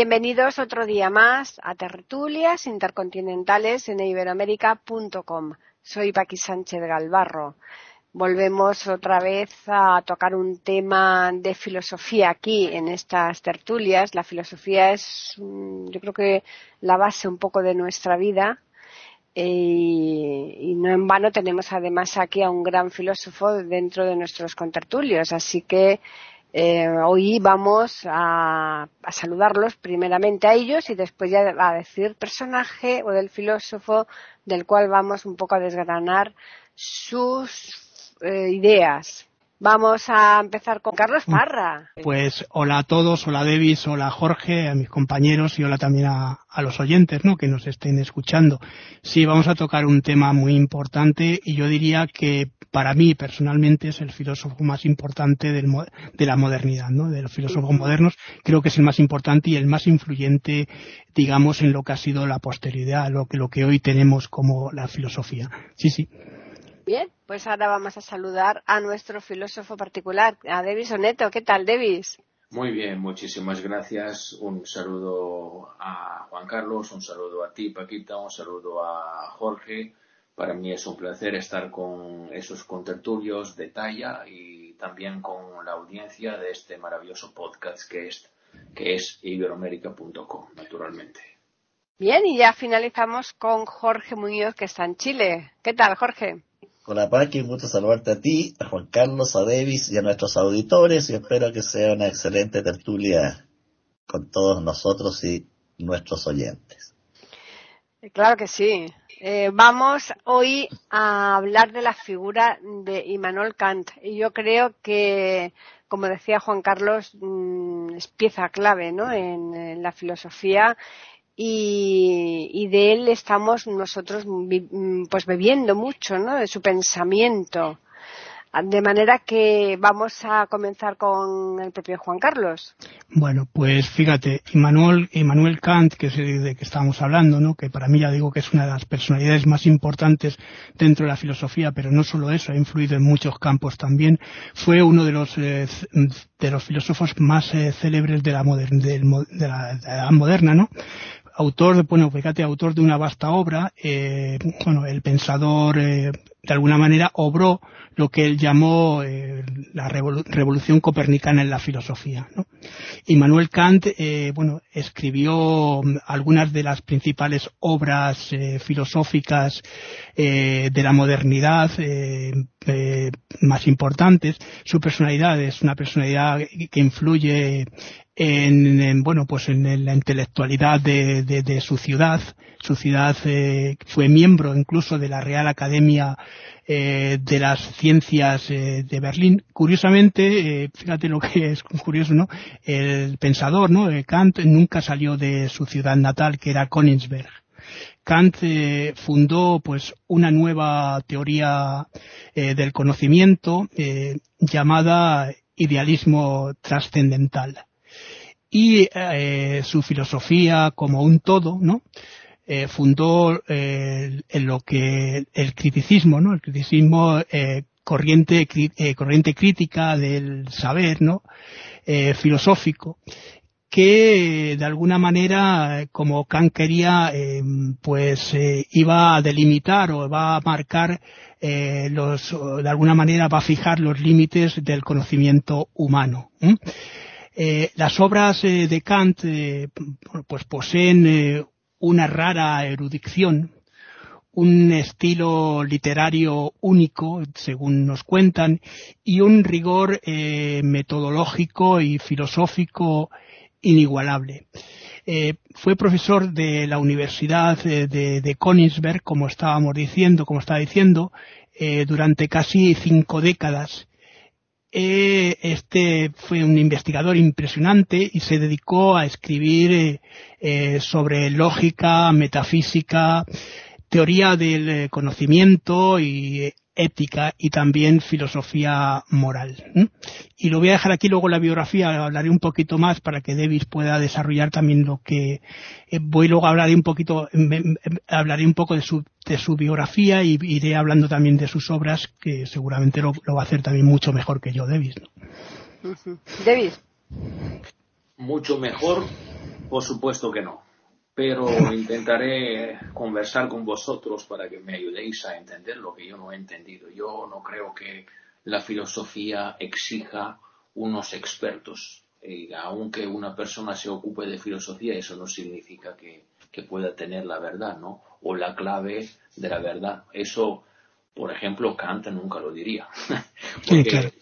Bienvenidos otro día más a Tertulias Intercontinentales en iberoamérica.com. Soy Paqui Sánchez Galvarro. Volvemos otra vez a tocar un tema de filosofía aquí en estas tertulias. La filosofía es, yo creo que la base un poco de nuestra vida eh, y, no en vano tenemos además aquí a un gran filósofo dentro de nuestros contertulios. Así que eh, hoy vamos a, saludarlos primeramente a ellos y después ya a decir personaje o del filósofo del cual vamos un poco a desgranar sus eh, ideas. Vamos a empezar con Carlos Parra. Pues hola a todos, hola Davis, hola Jorge, a mis compañeros y hola también a, los oyentes ¿no? que nos estén escuchando. Sí, vamos a tocar un tema muy importante y yo diría que para mí personalmente es el filósofo más importante del, de la modernidad, ¿no? de los filósofos modernos. Creo que es el más importante y el más influyente, digamos, en lo que ha sido la posteridad, lo que, lo que hoy tenemos como la filosofía. Sí, sí. Bien, pues ahora vamos a saludar a nuestro filósofo particular, a Davis Oneto. ¿Qué tal, Davis? Muy bien, muchísimas gracias. Un saludo a Juan Carlos, un saludo a ti, Paquita, un saludo a Jorge. Para mí es un placer estar con esos contertulios de talla y también con la audiencia de este maravilloso podcast que es, que es iberoamérica.com, naturalmente. Bien, y ya finalizamos con Jorge Muñoz, que está en Chile. ¿Qué tal, Jorge? Hola Paqui, gusto saludarte a ti, a Juan Carlos, a Davis y a nuestros auditores y espero que sea una excelente tertulia con todos nosotros y nuestros oyentes. Claro que sí. Eh, vamos hoy a hablar de la figura de Immanuel Kant y yo creo que, como decía Juan Carlos, mm, es pieza clave ¿no? en la filosofía y, de él estamos nosotros pues bebiendo mucho, ¿no? De su pensamiento. De manera que vamos a comenzar con el propio Juan Carlos. Bueno, pues fíjate, Immanuel, Kant, que es de que estábamos hablando, ¿no? que para mí ya digo que es una de las personalidades más importantes dentro de la filosofía, pero no solo eso, ha influido en muchos campos también, fue uno de los, eh, de los filósofos más eh, célebres de la, de la edad moderna, ¿no? Autor, bueno, fíjate, autor de una vasta obra, eh, bueno, el pensador eh, de alguna manera obró lo que él llamó eh, la revolución copernicana en la filosofía. ¿no? Immanuel Kant, eh, bueno, escribió algunas de las principales obras eh, filosóficas de la modernidad más importantes. Su personalidad es una personalidad que influye en, bueno pues en la intelectualidad de, su ciudad su ciudad fue miembro incluso de la Real Academia eh, de las ciencias eh, de Berlín. Curiosamente, eh, fíjate lo que es curioso, ¿no? El pensador, ¿no? Kant nunca salió de su ciudad natal, que era Königsberg. Kant fundó pues una nueva teoría del conocimiento llamada idealismo trascendental y su filosofía como un todo, ¿no? Eh, fundó eh, en lo que el criticismo, ¿no? El criticismo eh, corriente, corriente crítica del saber, ¿no? filosófico que de alguna manera, como Kant quería, pues iba a delimitar o va a marcar los, de alguna manera va a fijar los límites del conocimiento humano. las obras de Kant, pues poseen una rara erudición, un estilo literario único, según nos cuentan, y un rigor eh, metodológico y filosófico inigualable. Eh, fue profesor de la Universidad de, de, Königsberg, como estábamos diciendo, como estaba diciendo, eh, durante casi cinco décadas. Este fue un investigador impresionante y se dedicó a escribir sobre lógica, metafísica, teoría del conocimiento y ética y también filosofía moral. Y lo voy a dejar aquí luego la biografía, hablaré un poquito más para que Davis pueda desarrollar también lo que eh, voy luego a hablar un poquito, hablaré un poco de su, de su biografía y iré hablando también de sus obras que seguramente lo, va a hacer también mucho mejor que yo, Davis. Davis. Mucho mejor, por supuesto que no pero intentaré conversar con vosotros para que me ayudéis a entender lo que yo no he entendido. Yo no creo que la filosofía exija unos expertos. Y aunque una persona se ocupe de filosofía, eso no significa que, pueda tener la verdad, ¿no? O la clave de la verdad. Eso, por ejemplo, Kant nunca lo diría. Porque,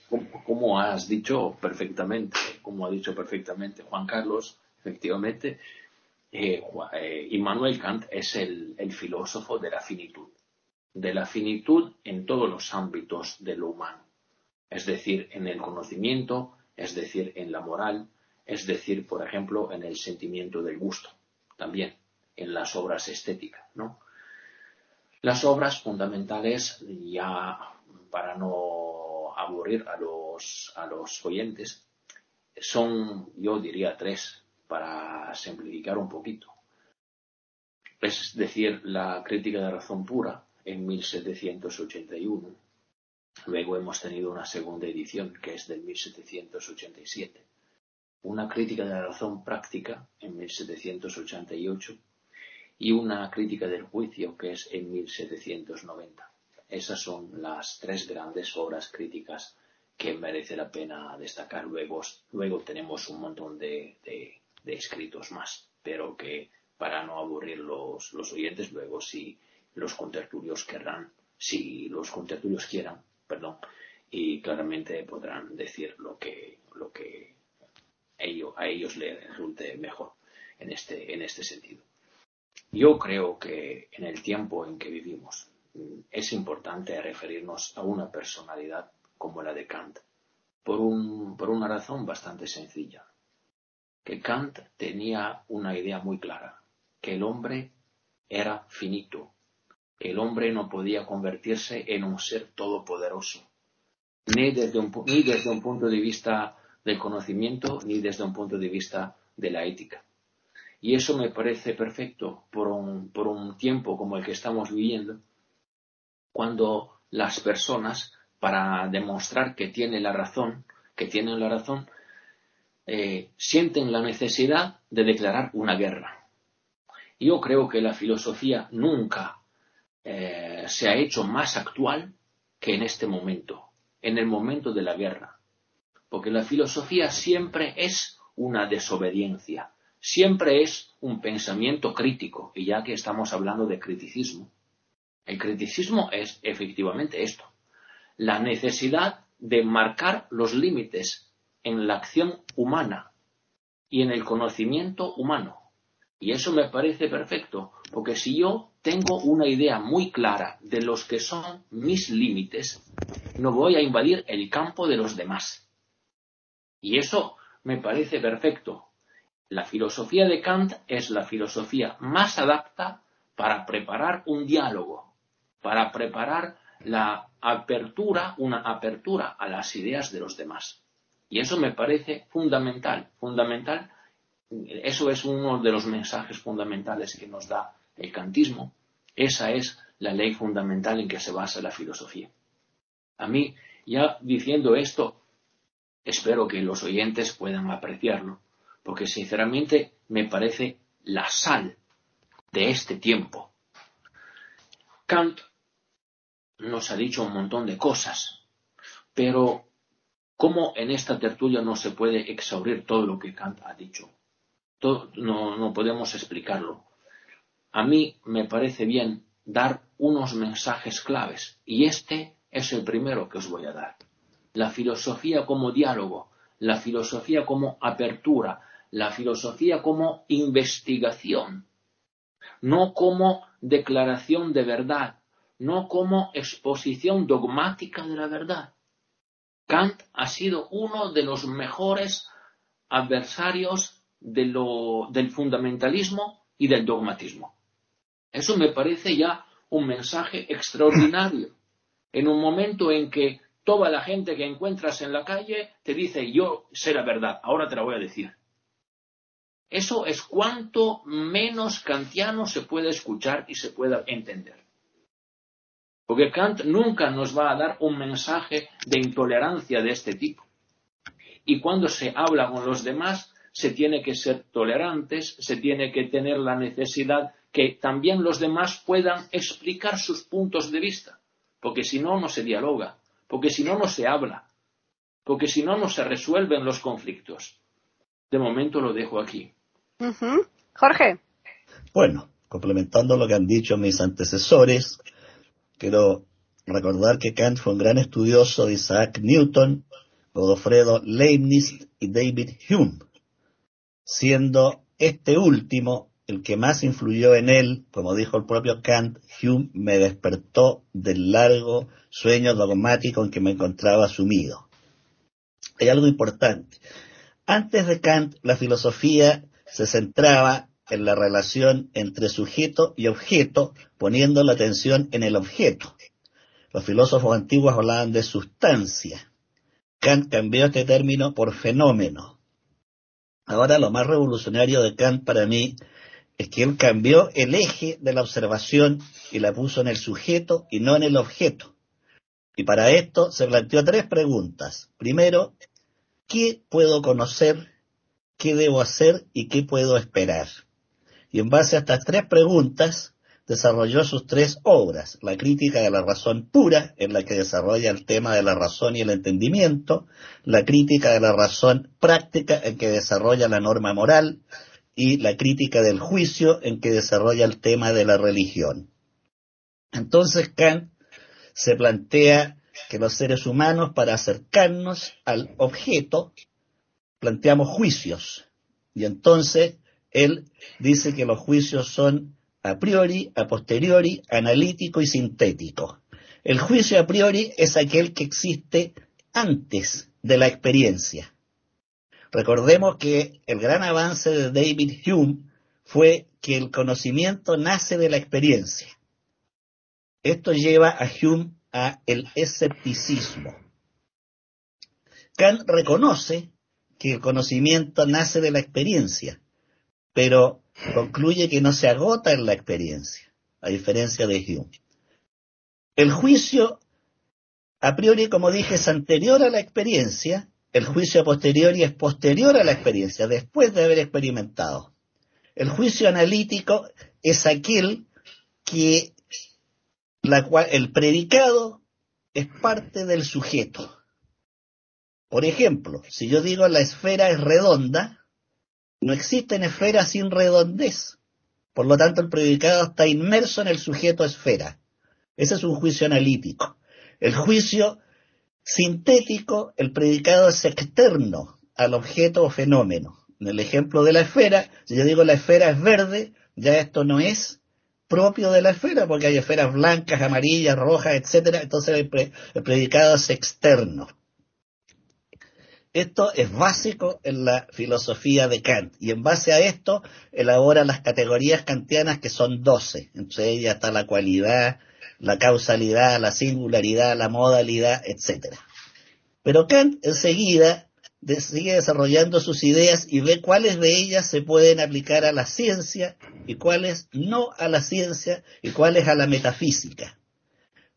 como has dicho perfectamente, como ha dicho perfectamente Juan Carlos, efectivamente, eh, eh, Immanuel Kant es el, filósofo de la finitud, de la finitud en todos los ámbitos de lo humano, es decir, en el conocimiento, es decir, en la moral, es decir, por ejemplo, en el sentimiento del gusto, también en las obras estéticas, ¿no? Las obras fundamentales, ya para no aburrir a los, a los oyentes, son, yo diría, tres para simplificar un poquito. Es decir, la crítica de razón pura en 1781. Luego hemos tenido una segunda edición que es del 1787. Una crítica de la razón práctica en 1788 y una crítica del juicio que es en 1790. Esas son las tres grandes obras críticas que merece la pena destacar. Luego, luego tenemos un montón de, de escritos más, pero que para no aburrir los, los oyentes, luego si los contertulios querrán, si los contertulios quieran, perdón, y claramente podrán decir lo que, lo que a ellos les resulte mejor en este, en este sentido. Yo creo que en el tiempo en que vivimos mm, es importante referirnos a una personalidad como la de Kant, por, un, por una razón bastante sencilla que Kant tenía una idea muy clara, que el hombre era finito, que el hombre no podía convertirse en un ser todopoderoso, ni desde un, ni desde un punto de vista del conocimiento, ni desde un punto de vista de la ética. Y eso me parece perfecto por un, por un tiempo como el que estamos viviendo, cuando las personas, para demostrar que tienen la razón, que tienen la razón, eh, sienten la necesidad de declarar una guerra. Yo creo que la filosofía nunca eh, se ha hecho más actual que en este momento, en el momento de la guerra. Porque la filosofía siempre es una desobediencia, siempre es un pensamiento crítico, y ya que estamos hablando de criticismo, el criticismo es efectivamente esto, la necesidad de marcar los límites en la acción humana y en el conocimiento humano. Y eso me parece perfecto, porque si yo tengo una idea muy clara de los que son mis límites, no voy a invadir el campo de los demás. Y eso me parece perfecto. La filosofía de Kant es la filosofía más adapta para preparar un diálogo, para preparar la apertura, una apertura a las ideas de los demás. Y eso me parece fundamental, fundamental. Eso es uno de los mensajes fundamentales que nos da el kantismo. Esa es la ley fundamental en que se basa la filosofía. A mí, ya diciendo esto, espero que los oyentes puedan apreciarlo, porque sinceramente me parece la sal de este tiempo. Kant nos ha dicho un montón de cosas, pero ¿Cómo en esta tertulia no se puede exaurir todo lo que Kant ha dicho? no, no podemos explicarlo. A mí me parece bien dar unos mensajes claves y este es el primero que os voy a dar. La filosofía como diálogo, la filosofía como apertura, la filosofía como investigación, no como declaración de verdad, no como exposición dogmática de la verdad. Kant ha sido uno de los mejores adversarios del fundamentalismo y del dogmatismo. Eso me parece ya un mensaje extraordinario. En un momento en que toda la gente que encuentras en la calle te dice yo sé la verdad, ahora te la voy a decir. Eso es cuanto menos kantiano se puede escuchar y se pueda entender. Porque Kant nunca nos va a dar un mensaje de intolerancia de este tipo. Y cuando se habla con los demás, se tiene que ser tolerantes, se tiene que tener la necesidad que también los demás puedan explicar sus puntos de vista, porque si no, no se dialoga, porque si no, no se habla, porque si no, no se resuelven los conflictos. De momento lo dejo aquí. Jorge. Bueno, complementando lo que han dicho mis antecesores, quiero recordar que Kant fue un gran estudioso de Isaac Newton, Godofredo Leibniz y David Hume, siendo este último el que más influyó en él, como dijo el propio Kant, Hume me despertó del largo sueño dogmático en que me encontraba sumido. Hay algo importante. Antes de Kant, la filosofía se centraba en la relación entre sujeto y objeto, poniendo la atención en el objeto. Los filósofos antiguos hablaban de sustancia. Kant cambió este término por fenómeno. Ahora lo más revolucionario de Kant para mí es que él cambió el eje de la observación y la puso en el sujeto y no en el objeto. Y para esto se planteó tres preguntas. Primero, ¿qué puedo conocer? ¿Qué debo hacer? ¿Y qué puedo esperar? Y en base a estas tres preguntas, desarrolló sus tres obras, la crítica de la razón pura, en la que desarrolla el tema de la razón y el entendimiento, la crítica de la razón práctica, en que desarrolla la norma moral, y la crítica del juicio en que desarrolla el tema de la religión. Entonces Kant se plantea que los seres humanos para acercarnos al objeto planteamos juicios y entonces él dice que los juicios son a priori, a posteriori, analítico y sintético. El juicio a priori es aquel que existe antes de la experiencia. Recordemos que el gran avance de David Hume fue que el conocimiento nace de la experiencia. Esto lleva a Hume a el escepticismo. Kant reconoce que el conocimiento nace de la experiencia, pero concluye que no se agota en la experiencia, a diferencia de Hume. El juicio, a priori, como dije, es anterior a la experiencia el juicio a posteriori es posterior a la experiencia, después de haber experimentado. El juicio analítico es aquel que la cual, el predicado es parte del sujeto. Por ejemplo, si yo digo la esfera es redonda, no existen esferas sin redondez. Por lo tanto, el predicado está inmerso en el sujeto esfera. Ese es un juicio analítico. El juicio Sintético, el predicado es externo al objeto o fenómeno. En el ejemplo de la esfera, si yo digo la esfera es verde, ya esto no es propio de la esfera, porque hay esferas blancas, amarillas, rojas, etcétera, entonces el, predicado es externo. Esto es básico en la filosofía de Kant, y en base a esto elabora las categorías kantianas que son doce. Entre ellas está la cualidad, la causalidad, la singularidad, la modalidad, etc. Pero Kant enseguida sigue desarrollando sus ideas y ve cuáles de ellas se pueden aplicar a la ciencia y cuáles no a la ciencia y cuáles a la metafísica.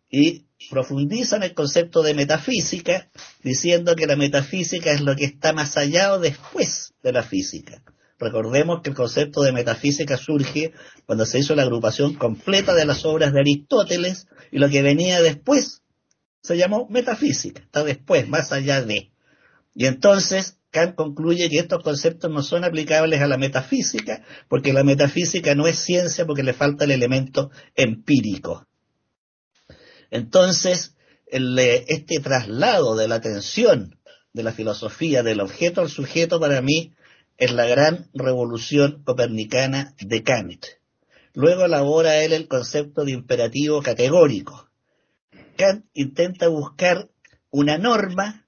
Y profundiza en el concepto de metafísica diciendo que la metafísica es lo que está más allá o después de la física. Recordemos que el concepto de metafísica surge cuando se hizo la agrupación completa de las obras de Aristóteles y lo que venía después se llamó metafísica, está después, más allá de. Y entonces Kant concluye que estos conceptos no son aplicables a la metafísica porque la metafísica no es ciencia porque le falta el elemento empírico. Entonces, este traslado de la atención de la filosofía del objeto al sujeto para mí es la gran revolución copernicana de Kant. Luego elabora él el concepto de imperativo categórico. Kant intenta buscar una norma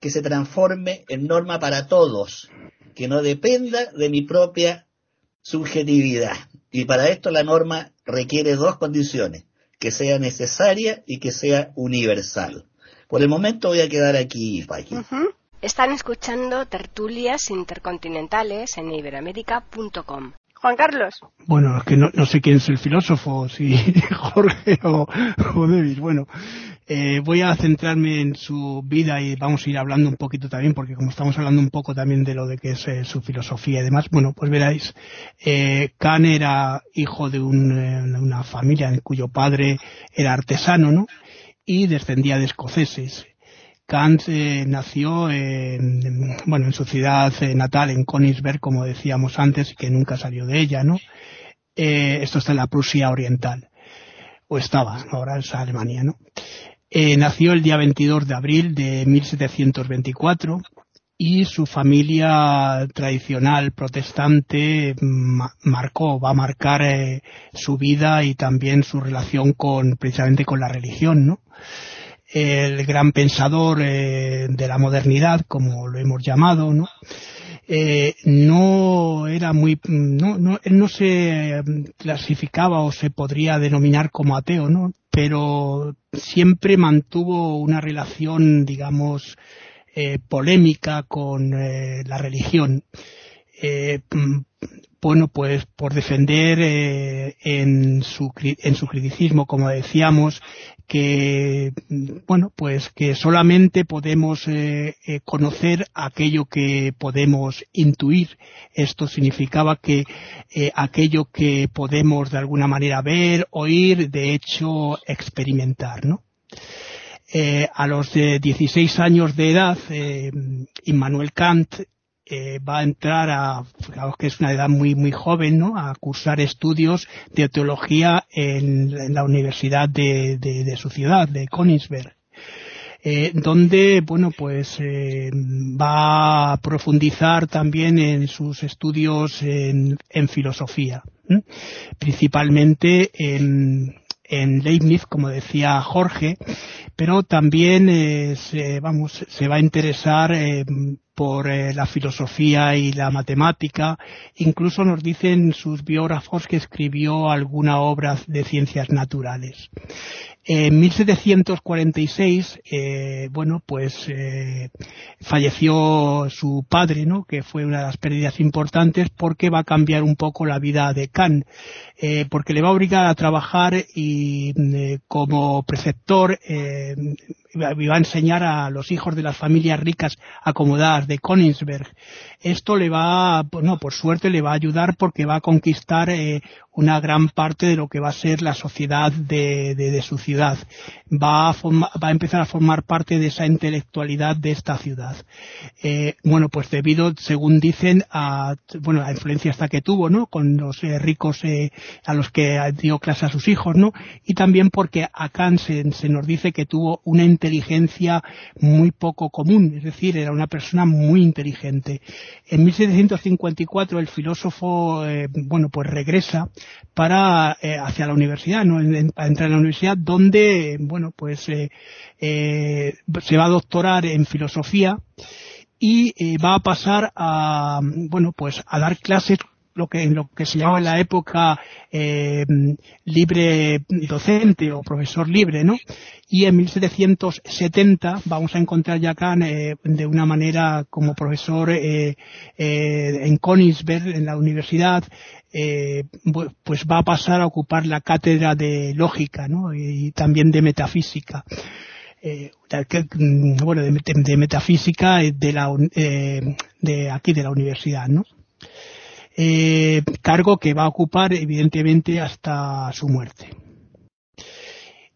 que se transforme en norma para todos, que no dependa de mi propia subjetividad. Y para esto la norma requiere dos condiciones, que sea necesaria y que sea universal. Por el momento voy a quedar aquí, Paqui. Están escuchando tertulias intercontinentales en iberamérica.com. Juan Carlos. Bueno, es que no, sé quién es el filósofo, si Jorge o, o David. Bueno, eh, voy a centrarme en su vida y vamos a ir hablando un poquito también, porque como estamos hablando un poco también de lo de que es eh, su filosofía y demás, bueno, pues veráis, eh, Kant era hijo de, eh, una familia en cuyo padre era artesano, ¿no? Y descendía de escoceses. Kant nació en, bueno, en su ciudad natal, en Königsberg, como decíamos antes, que nunca salió de ella, ¿no? esto está en la Prusia Oriental o estaba, ahora es Alemania, ¿no? Eh, nació el día 22 de abril de 1724 y su familia tradicional protestante marcó, va a marcar eh, su vida y también su relación con, precisamente con la religión, ¿no? El gran pensador eh, de la modernidad, como lo hemos llamado, ¿no? Eh, no era muy, no, no, él no se clasificaba o se podría denominar como ateo, ¿no? Pero siempre mantuvo una relación, digamos, eh, polémica con eh, la religión. Eh, bueno, pues por defender eh, en, su, en su criticismo, como decíamos, que, bueno, pues que solamente podemos eh, eh, conocer aquello que podemos intuir. Esto significaba que aquello que podemos de alguna manera ver, oír, de hecho experimentar, ¿no? a los 16 años de edad, Immanuel Kant va a entrar a, digamos que es una edad muy, muy joven, ¿no? A cursar estudios de teología en, la universidad de, de, su ciudad, de Königsberg. Eh, donde, bueno, pues eh, va a profundizar también en sus estudios en, en filosofía, principalmente en, en Leibniz, como decía Jorge, pero también eh, se, vamos, se va a interesar eh, por eh, la filosofía y la matemática. Incluso nos dicen sus biógrafos que escribió alguna obra de ciencias naturales. En 1746, eh, bueno, pues eh, falleció su padre, ¿no? Que fue una de las pérdidas importantes porque va a cambiar un poco la vida de Kant, eh, porque le va a obligar a trabajar y eh, como preceptor eh, iba a enseñar a los hijos de las familias ricas acomodadas de Königsberg. Esto le va, no, por suerte le va a ayudar porque va a conquistar eh, una gran parte de lo que va a ser la sociedad de, su ciudad. Va a, va a, empezar a formar parte de esa intelectualidad de esta ciudad. Eh, bueno, pues debido, según dicen, a, bueno, la influencia hasta que tuvo, ¿no? Con los eh, ricos eh, a los que dio clase a sus hijos, ¿no? Y también porque a Kant se, se nos dice que tuvo una inteligencia muy poco común, es decir, era una persona muy inteligente. En 1754 el filósofo, bueno, pues regresa para eh, hacia la universidad, ¿no? para entrar en la universidad donde, bueno, pues eh, eh, se va a doctorar en filosofía y eh, va a pasar a, bueno, pues a dar clases lo que lo que se llamaba en la época eh, libre docente o profesor libre, ¿no? Y en 1770 vamos a encontrar ya acá eh, de una manera como profesor eh, en Königsberg, en la universidad, pues va a pasar a ocupar la cátedra de lógica, ¿no? Y también de metafísica. Eh, bueno, de, de, metafísica de la, eh, de aquí de la universidad, ¿no? Eh, cargo que va a ocupar evidentemente hasta su muerte.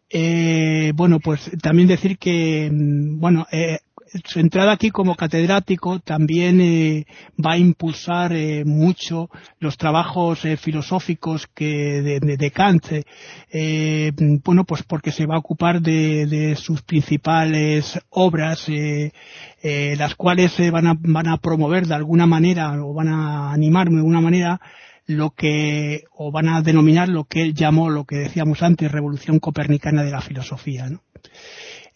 Eh, bueno, pues también decir que, bueno, eh, su entrada aquí como catedrático también eh, va a impulsar eh, mucho los trabajos eh, filosóficos que de, Kant. Eh, bueno, pues porque se va a ocupar de, sus principales obras, las cuales van, a, van a promover de alguna manera o van a animar de alguna manera lo que, o van a denominar lo que él llamó, lo que decíamos antes, revolución copernicana de la filosofía.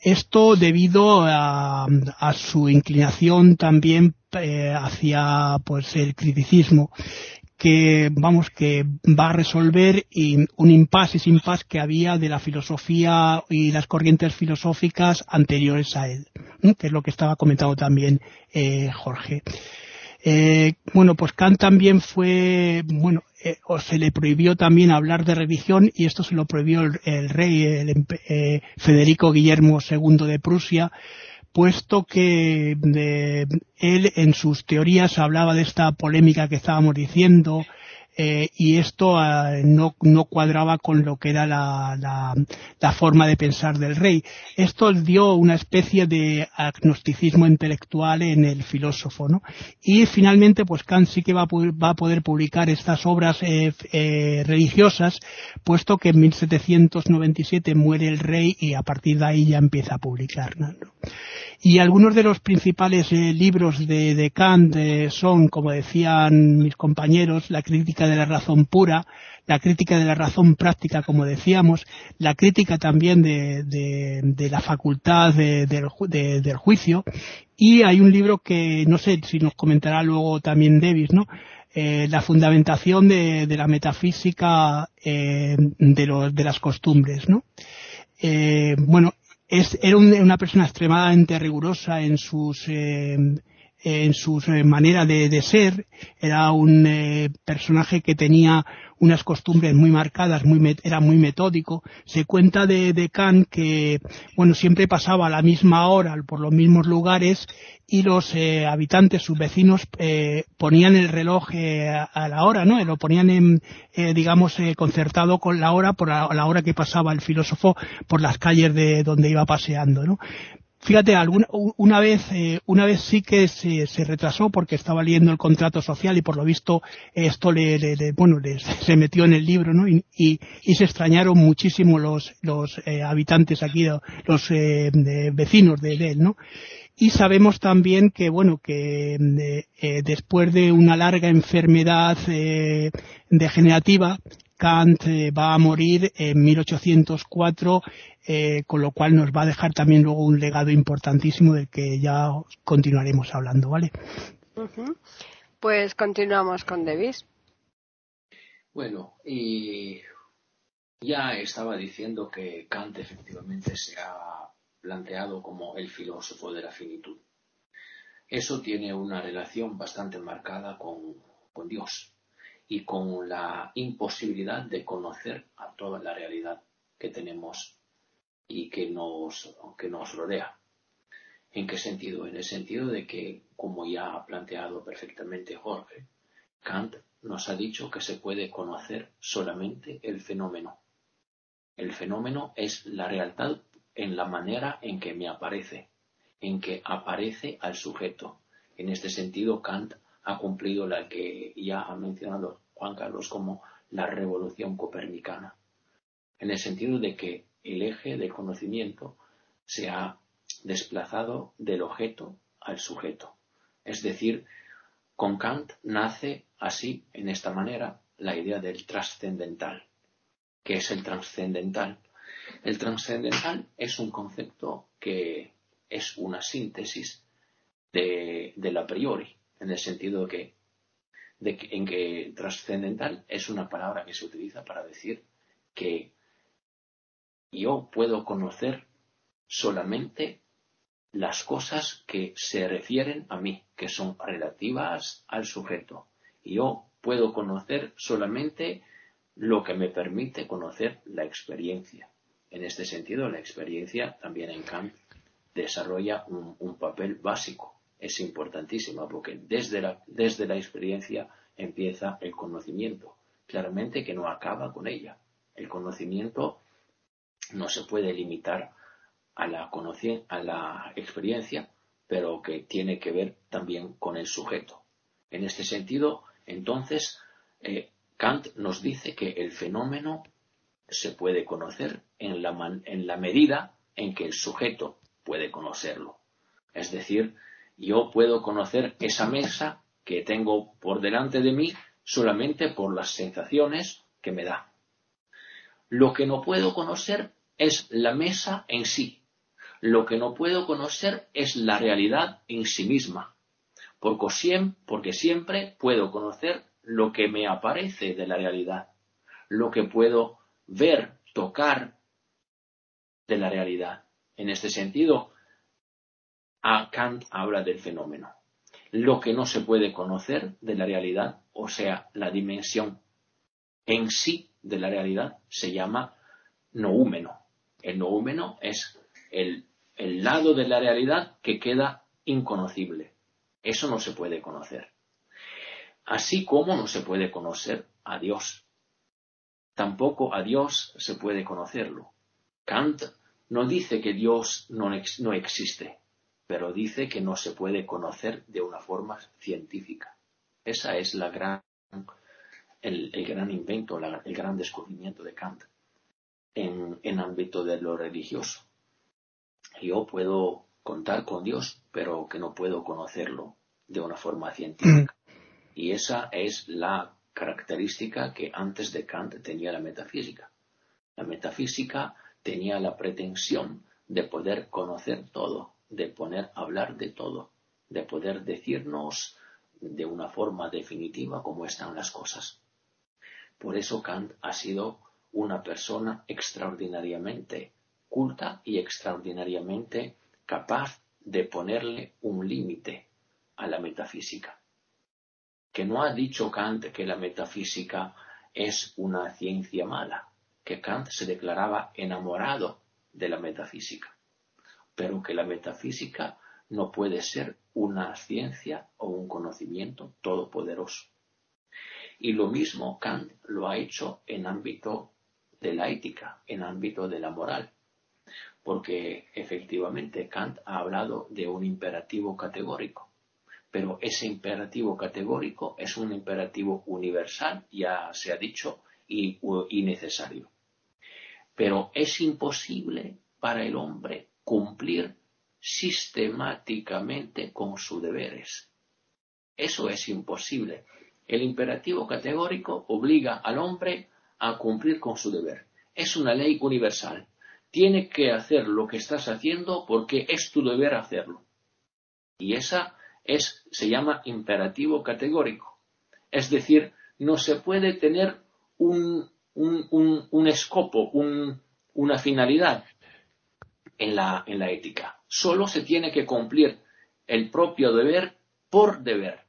Esto debido a, su inclinación también eh, hacia pues el criticismo que vamos que va a resolver un impasse ese impasse que había de la filosofía y las corrientes filosóficas anteriores a él que es lo que estaba comentando también eh, Jorge. Eh, bueno pues Kant también fue bueno eh, o se le prohibió también hablar de religión y esto se lo prohibió el, rey el, Federico Guillermo II de Prusia puesto que él en sus teorías hablaba de esta polémica que estábamos diciendo eh, y esto ah, no, no, cuadraba con lo que era la, la, la, forma de pensar del rey. Esto dio una especie de agnosticismo intelectual en el filósofo, ¿no? Y finalmente, pues Kant sí que va a va a poder publicar estas obras eh, eh, religiosas, puesto que en 1797 muere el rey y a partir de ahí ya empieza a publicar, ¿no? Y algunos de los principales eh, libros de, de Kant eh, son, como decían mis compañeros, la crítica de la razón pura, la crítica de la razón práctica, como decíamos, la crítica también de, de, la facultad del juicio, y hay un libro que no sé si nos comentará luego también Davis, ¿no? Eh, la fundamentación de, la metafísica de, de las costumbres, ¿no? bueno, era una persona extremadamente rigurosa en sus eh, en su eh, manera de, ser era un eh, personaje que tenía unas costumbres muy marcadas muy era muy metódico se cuenta de, Kant que bueno siempre pasaba a la misma hora por los mismos lugares y los eh, habitantes, sus vecinos, ponían el reloj a la hora, ¿no? Lo ponían, en, digamos, concertado con la hora por la, hora que pasaba el filósofo por las calles de donde iba paseando, ¿no? Fíjate, alguna, una vez, una vez sí que se, se, retrasó porque estaba leyendo el contrato social y por lo visto esto le, le, bueno, le, se metió en el libro, ¿no? Y, y, se extrañaron muchísimo los, los habitantes aquí, los vecinos de, de él, ¿no? Y sabemos también que, bueno, que eh, eh, después de una larga enfermedad eh, degenerativa, Kant va a morir en 1804, con lo cual nos va a dejar también luego un legado importantísimo del que ya continuaremos hablando, ¿vale? Pues continuamos con Davis. Bueno, y ya estaba diciendo que Kant efectivamente se ha planteado como el filósofo de la finitud. Eso tiene una relación bastante marcada con, Dios y con la imposibilidad de conocer a toda la realidad que tenemos y que nos, que nos rodea. ¿En qué sentido? En el sentido de que, como ya ha planteado perfectamente Jorge, Kant nos ha dicho que se puede conocer solamente el fenómeno. El fenómeno es la realidad en la manera en que me aparece, en que aparece al sujeto. En este sentido, Kant ha cumplido la que ya ha mencionado Juan Carlos como la revolución copernicana, en el sentido de que el eje del conocimiento se ha desplazado del objeto al sujeto. Es decir, con Kant nace así, en esta manera, la idea del trascendental. ¿Qué es el trascendental? El trascendental es un concepto que es una síntesis de, del a priori, en el sentido que, de que, en que trascendental es una palabra que se utiliza para decir que yo puedo conocer solamente las cosas que se refieren a mí, que son relativas al sujeto. Yo puedo conocer solamente lo que me permite conocer la experiencia. En este sentido, la experiencia también en Kant desarrolla un, papel básico. Es importantísima porque desde la, desde la experiencia empieza el conocimiento. Claramente que no acaba con ella. El conocimiento no se puede limitar a la, a la experiencia, pero que tiene que ver también con el sujeto. En este sentido, entonces, eh, Kant nos dice que el fenómeno se puede conocer en la, en la medida en que el sujeto puede conocerlo. Es decir, yo puedo conocer esa mesa que tengo por delante de mí solamente por las sensaciones que me da. Lo que no puedo conocer es la mesa en sí. Lo que no puedo conocer es la realidad en sí misma, porque siempre puedo conocer lo que me aparece de la realidad, lo que puedo ver, tocar de la realidad. En este sentido, Kant habla del fenómeno. Lo que no se puede conocer de la realidad, o sea, la dimensión en sí de la realidad, se llama noúmeno. El noúmeno es el, lado de la realidad que queda inconocible. Eso no se puede conocer. Así como no se puede conocer a Dios. Tampoco a Dios se puede conocerlo. Kant no dice que Dios no existe, pero dice que no se puede conocer de una forma científica. Esa es la gran, el, gran invento, el gran descubrimiento de Kant en, en ámbito de lo religioso. Yo puedo contar con Dios, pero que no puedo conocerlo de una forma científica. Y esa es la característica que antes de Kant tenía la metafísica. La metafísica tenía la pretensión de poder conocer todo, de poder hablar de todo, de poder decirnos de una forma definitiva cómo están las cosas. Por eso Kant ha sido una persona extraordinariamente culta y extraordinariamente capaz de ponerle un límite a la metafísica. Que no ha dicho Kant que la metafísica es una ciencia mala, que Kant se declaraba enamorado de la metafísica, pero que la metafísica no puede ser una ciencia o un conocimiento todopoderoso. Y lo mismo Kant lo ha hecho en ámbito de la ética, en ámbito de la moral, porque efectivamente Kant ha hablado de un imperativo categórico pero ese imperativo categórico es un imperativo universal, ya se ha dicho, y, necesario. Pero es imposible para el hombre cumplir sistemáticamente con sus deberes. Eso es imposible. El imperativo categórico obliga al hombre a cumplir con su deber. Es una ley universal. Tiene que hacer lo que estás haciendo porque es tu deber hacerlo. Y esa es, se llama imperativo categórico. Es decir, no se puede tener un, un, escopo, una finalidad en la, en la ética. Solo se tiene que cumplir el propio deber por deber.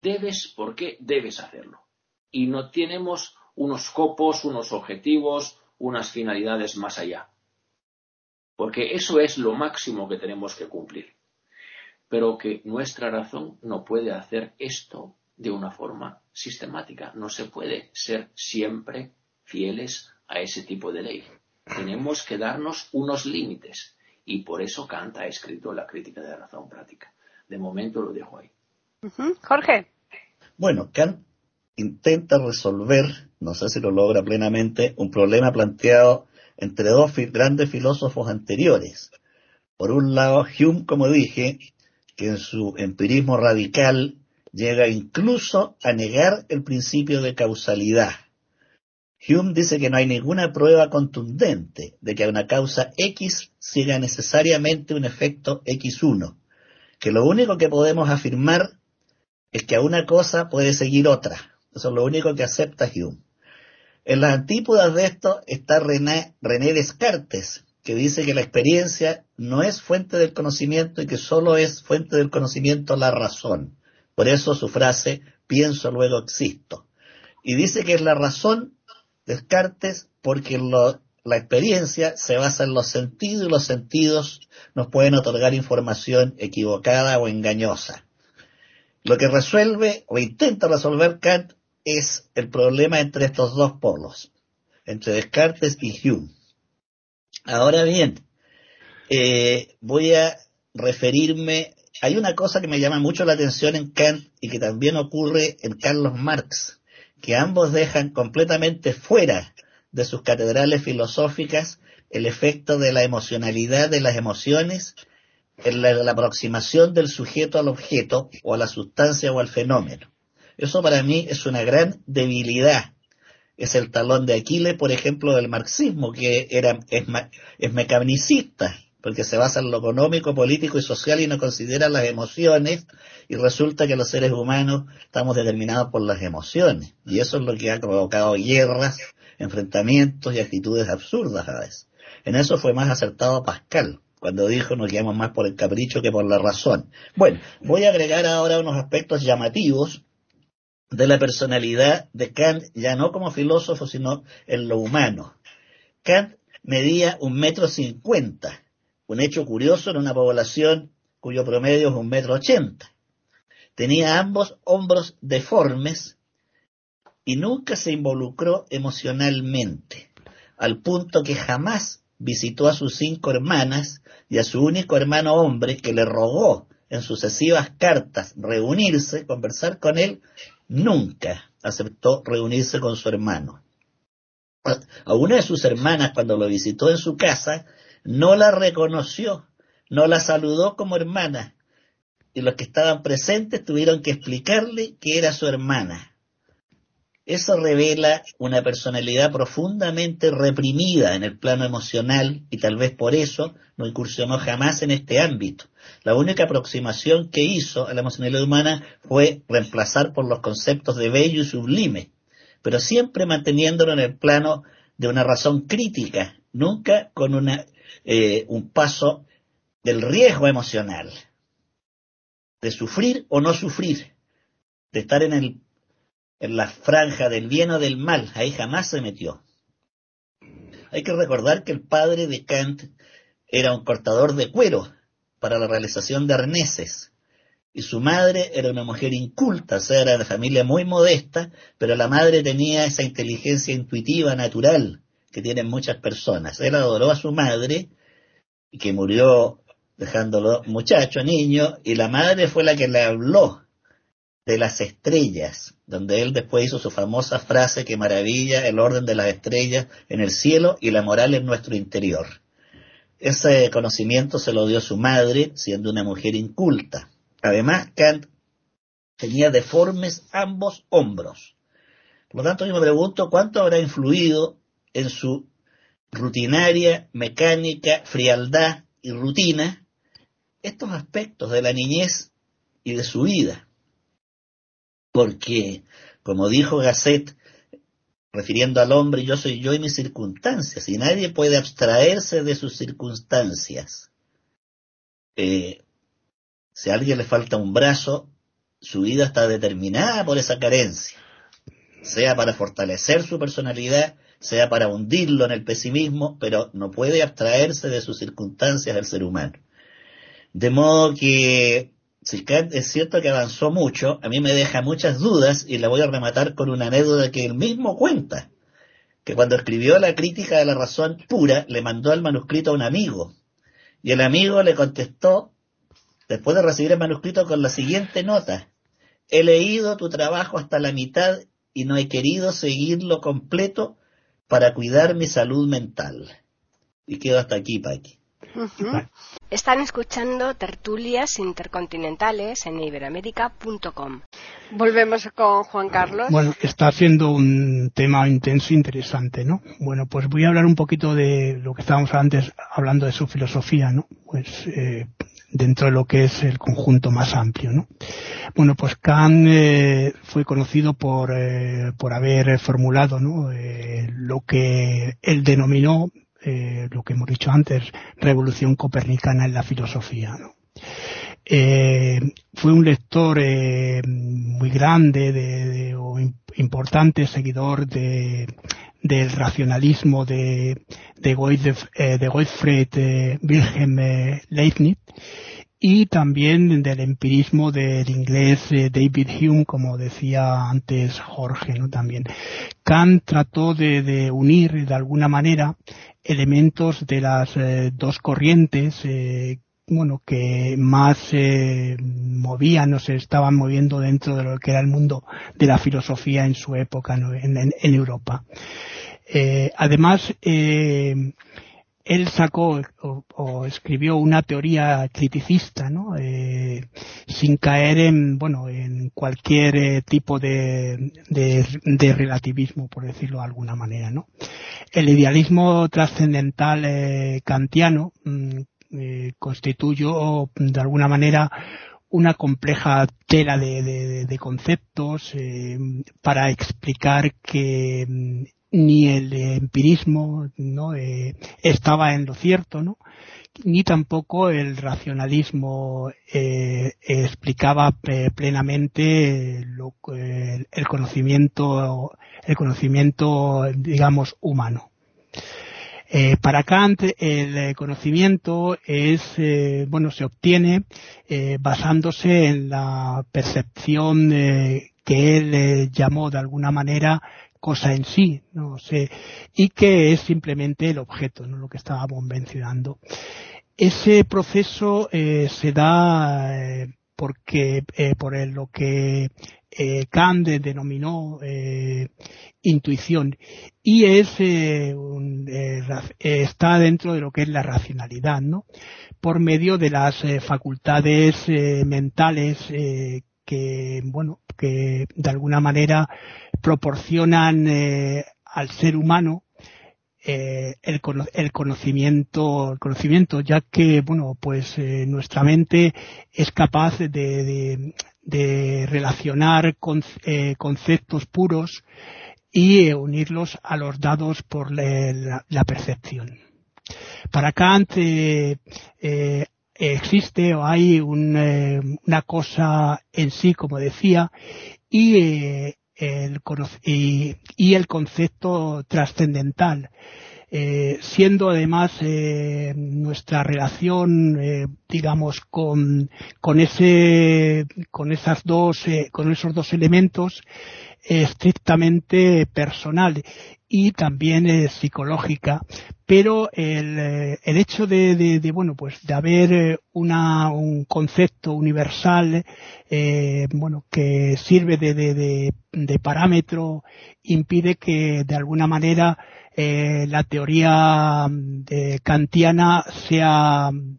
Debes porque debes hacerlo. Y no tenemos unos scopos, unos objetivos, unas finalidades más allá. Porque eso es lo máximo que tenemos que cumplir pero que nuestra razón no puede hacer esto de una forma sistemática. No se puede ser siempre fieles a ese tipo de ley. Tenemos que darnos unos límites y por eso Kant ha escrito la crítica de la razón práctica. De momento lo dejo ahí. Jorge. Bueno, Kant intenta resolver, no sé si lo logra plenamente, un problema planteado entre dos grandes filósofos anteriores. Por un lado, Hume, como dije, que en su empirismo radical llega incluso a negar el principio de causalidad. Hume dice que no hay ninguna prueba contundente de que una causa X siga necesariamente un efecto X1, que lo único que podemos afirmar es que a una cosa puede seguir otra. Eso es lo único que acepta Hume. En las antípodas de esto está René, René Descartes, que dice que la experiencia no es fuente del conocimiento y que solo es fuente del conocimiento la razón. Por eso su frase, pienso luego existo. Y dice que es la razón, Descartes, porque la experiencia se basa en los sentidos y los sentidos nos pueden otorgar información equivocada o engañosa. Lo que resuelve o intenta resolver Kant es el problema entre estos dos polos, entre Descartes y Hume. Ahora bien, eh, voy a referirme, hay una cosa que me llama mucho la atención en Kant y que también ocurre en Carlos Marx, que ambos dejan completamente fuera de sus catedrales filosóficas el efecto de la emocionalidad de las emociones en la, aproximación del sujeto al objeto o a la sustancia o al fenómeno. Eso para mí es una gran debilidad es el talón de Aquiles, por ejemplo, del marxismo, que era, es mecanicista, porque se basa en lo económico, político y social y no considera las emociones y resulta que los seres humanos estamos determinados por las emociones y eso es lo que ha provocado guerras, enfrentamientos y actitudes absurdas a veces. En eso fue más acertado Pascal, cuando dijo nos guiamos más por el capricho que por la razón. Bueno, voy a agregar ahora unos aspectos llamativos de la personalidad de Kant, ya no como filósofo, sino en lo humano. Kant medía un metro cincuenta, un hecho curioso en una población cuyo promedio es un metro ochenta. Tenía ambos hombros deformes y nunca se involucró emocionalmente, al punto que jamás visitó a sus cinco hermanas y a su único hermano hombre que le rogó en sucesivas cartas reunirse, conversar con él, nunca aceptó reunirse con su hermano. A una de sus hermanas, cuando lo visitó en su casa, no la reconoció, no la saludó como hermana, y los que estaban presentes tuvieron que explicarle que era su hermana. Eso revela una personalidad profundamente reprimida en el plano emocional y tal vez por eso no incursionó jamás en este ámbito. La única aproximación que hizo a la emocionalidad humana fue reemplazar por los conceptos de bello y sublime, pero siempre manteniéndolo en el plano de una razón crítica, nunca con una, eh, un paso del riesgo emocional, de sufrir o no sufrir, de estar en el en la franja del bien o del mal, ahí jamás se metió. Hay que recordar que el padre de Kant era un cortador de cuero para la realización de arneses, y su madre era una mujer inculta, o sea, era de familia muy modesta, pero la madre tenía esa inteligencia intuitiva natural que tienen muchas personas. Él adoró a su madre, que murió dejándolo muchacho, niño, y la madre fue la que le habló de las estrellas, donde él después hizo su famosa frase que maravilla el orden de las estrellas en el cielo y la moral en nuestro interior. Ese conocimiento se lo dio su madre, siendo una mujer inculta. Además, Kant tenía deformes ambos hombros. Por lo tanto, yo me pregunto cuánto habrá influido en su rutinaria, mecánica, frialdad y rutina estos aspectos de la niñez y de su vida porque, como dijo Gasset, refiriendo al hombre, yo soy yo y mis circunstancias, y nadie puede abstraerse de sus circunstancias. Eh, si a alguien le falta un brazo, su vida está determinada por esa carencia, sea para fortalecer su personalidad, sea para hundirlo en el pesimismo, pero no puede abstraerse de sus circunstancias el ser humano. De modo que si es cierto que avanzó mucho, a mí me deja muchas dudas y la voy a rematar con una anécdota que él mismo cuenta, que cuando escribió la crítica de la razón pura, le mandó el manuscrito a un amigo, y el amigo le contestó, después de recibir el manuscrito, con la siguiente nota, he leído tu trabajo hasta la mitad y no he querido seguirlo completo para cuidar mi salud mental. Y quedo hasta aquí, Paqui. Están escuchando tertulias intercontinentales en iberoamérica.com. Volvemos con Juan Carlos. Bueno, está haciendo un tema intenso e interesante, ¿no? Bueno, pues voy a hablar un poquito de lo que estábamos antes hablando de su filosofía, ¿no? Pues eh, dentro de lo que es el conjunto más amplio, ¿no? Bueno, pues Kant eh, fue conocido por, eh, por haber formulado, ¿no? lo que él denominó eh, lo que hemos dicho antes, revolución copernicana en la filosofía. Eh, fue un lector eh, muy grande de, o importante seguidor de, del racionalismo de, de, Gottfried Wilhelm Leibniz y también del empirismo del inglés David Hume, como decía antes Jorge, ¿no? También. Kant trató de unir de alguna manera elementos de las eh, dos corrientes eh, bueno que más se movían o se estaban moviendo dentro de lo que era el mundo de la filosofía en su época en, Europa eh, además él sacó o, escribió una teoría criticista, ¿no? Eh, sin caer en, bueno, en cualquier eh, tipo de, de, relativismo, por decirlo de alguna manera, ¿no? El idealismo trascendental eh, kantiano, mm, eh, constituyó de alguna manera una compleja tela de, conceptos eh, para explicar que mm, ni el empirismo no eh, estaba en lo cierto no ni tampoco el racionalismo eh, explicaba plenamente lo, el conocimiento el conocimiento digamos humano eh, para Kant el eh, conocimiento es, eh, bueno, se obtiene basándose en la percepción que él llamó de alguna manera cosa en sí, no sé, y que es simplemente el objeto, no lo que estábamos mencionando. Ese proceso se da porque por lo que eh, Kant denominó eh, intuición y es eh, está dentro de lo que es la racionalidad, ¿no? Por medio de las facultades mentales que, bueno, que de alguna manera proporcionan al ser humano el, el, conocimiento, el conocimiento, ya que, bueno, pues nuestra mente es capaz de, de relacionar eh, conceptos puros y eh, unirlos a los dados por la, percepción. Para Kant eh, existe o hay una cosa en sí, como decía, y el concepto trascendental eh, siendo además eh, nuestra relación, eh, digamos, con, con ese, con esas dos, con esos dos elementos estrictamente personal y también psicológica, pero el, el hecho de, de, de, bueno pues de haber una, un concepto universal bueno que sirve de, de parámetro impide que de alguna manera eh, la teoría mm, de kantiana sea mm,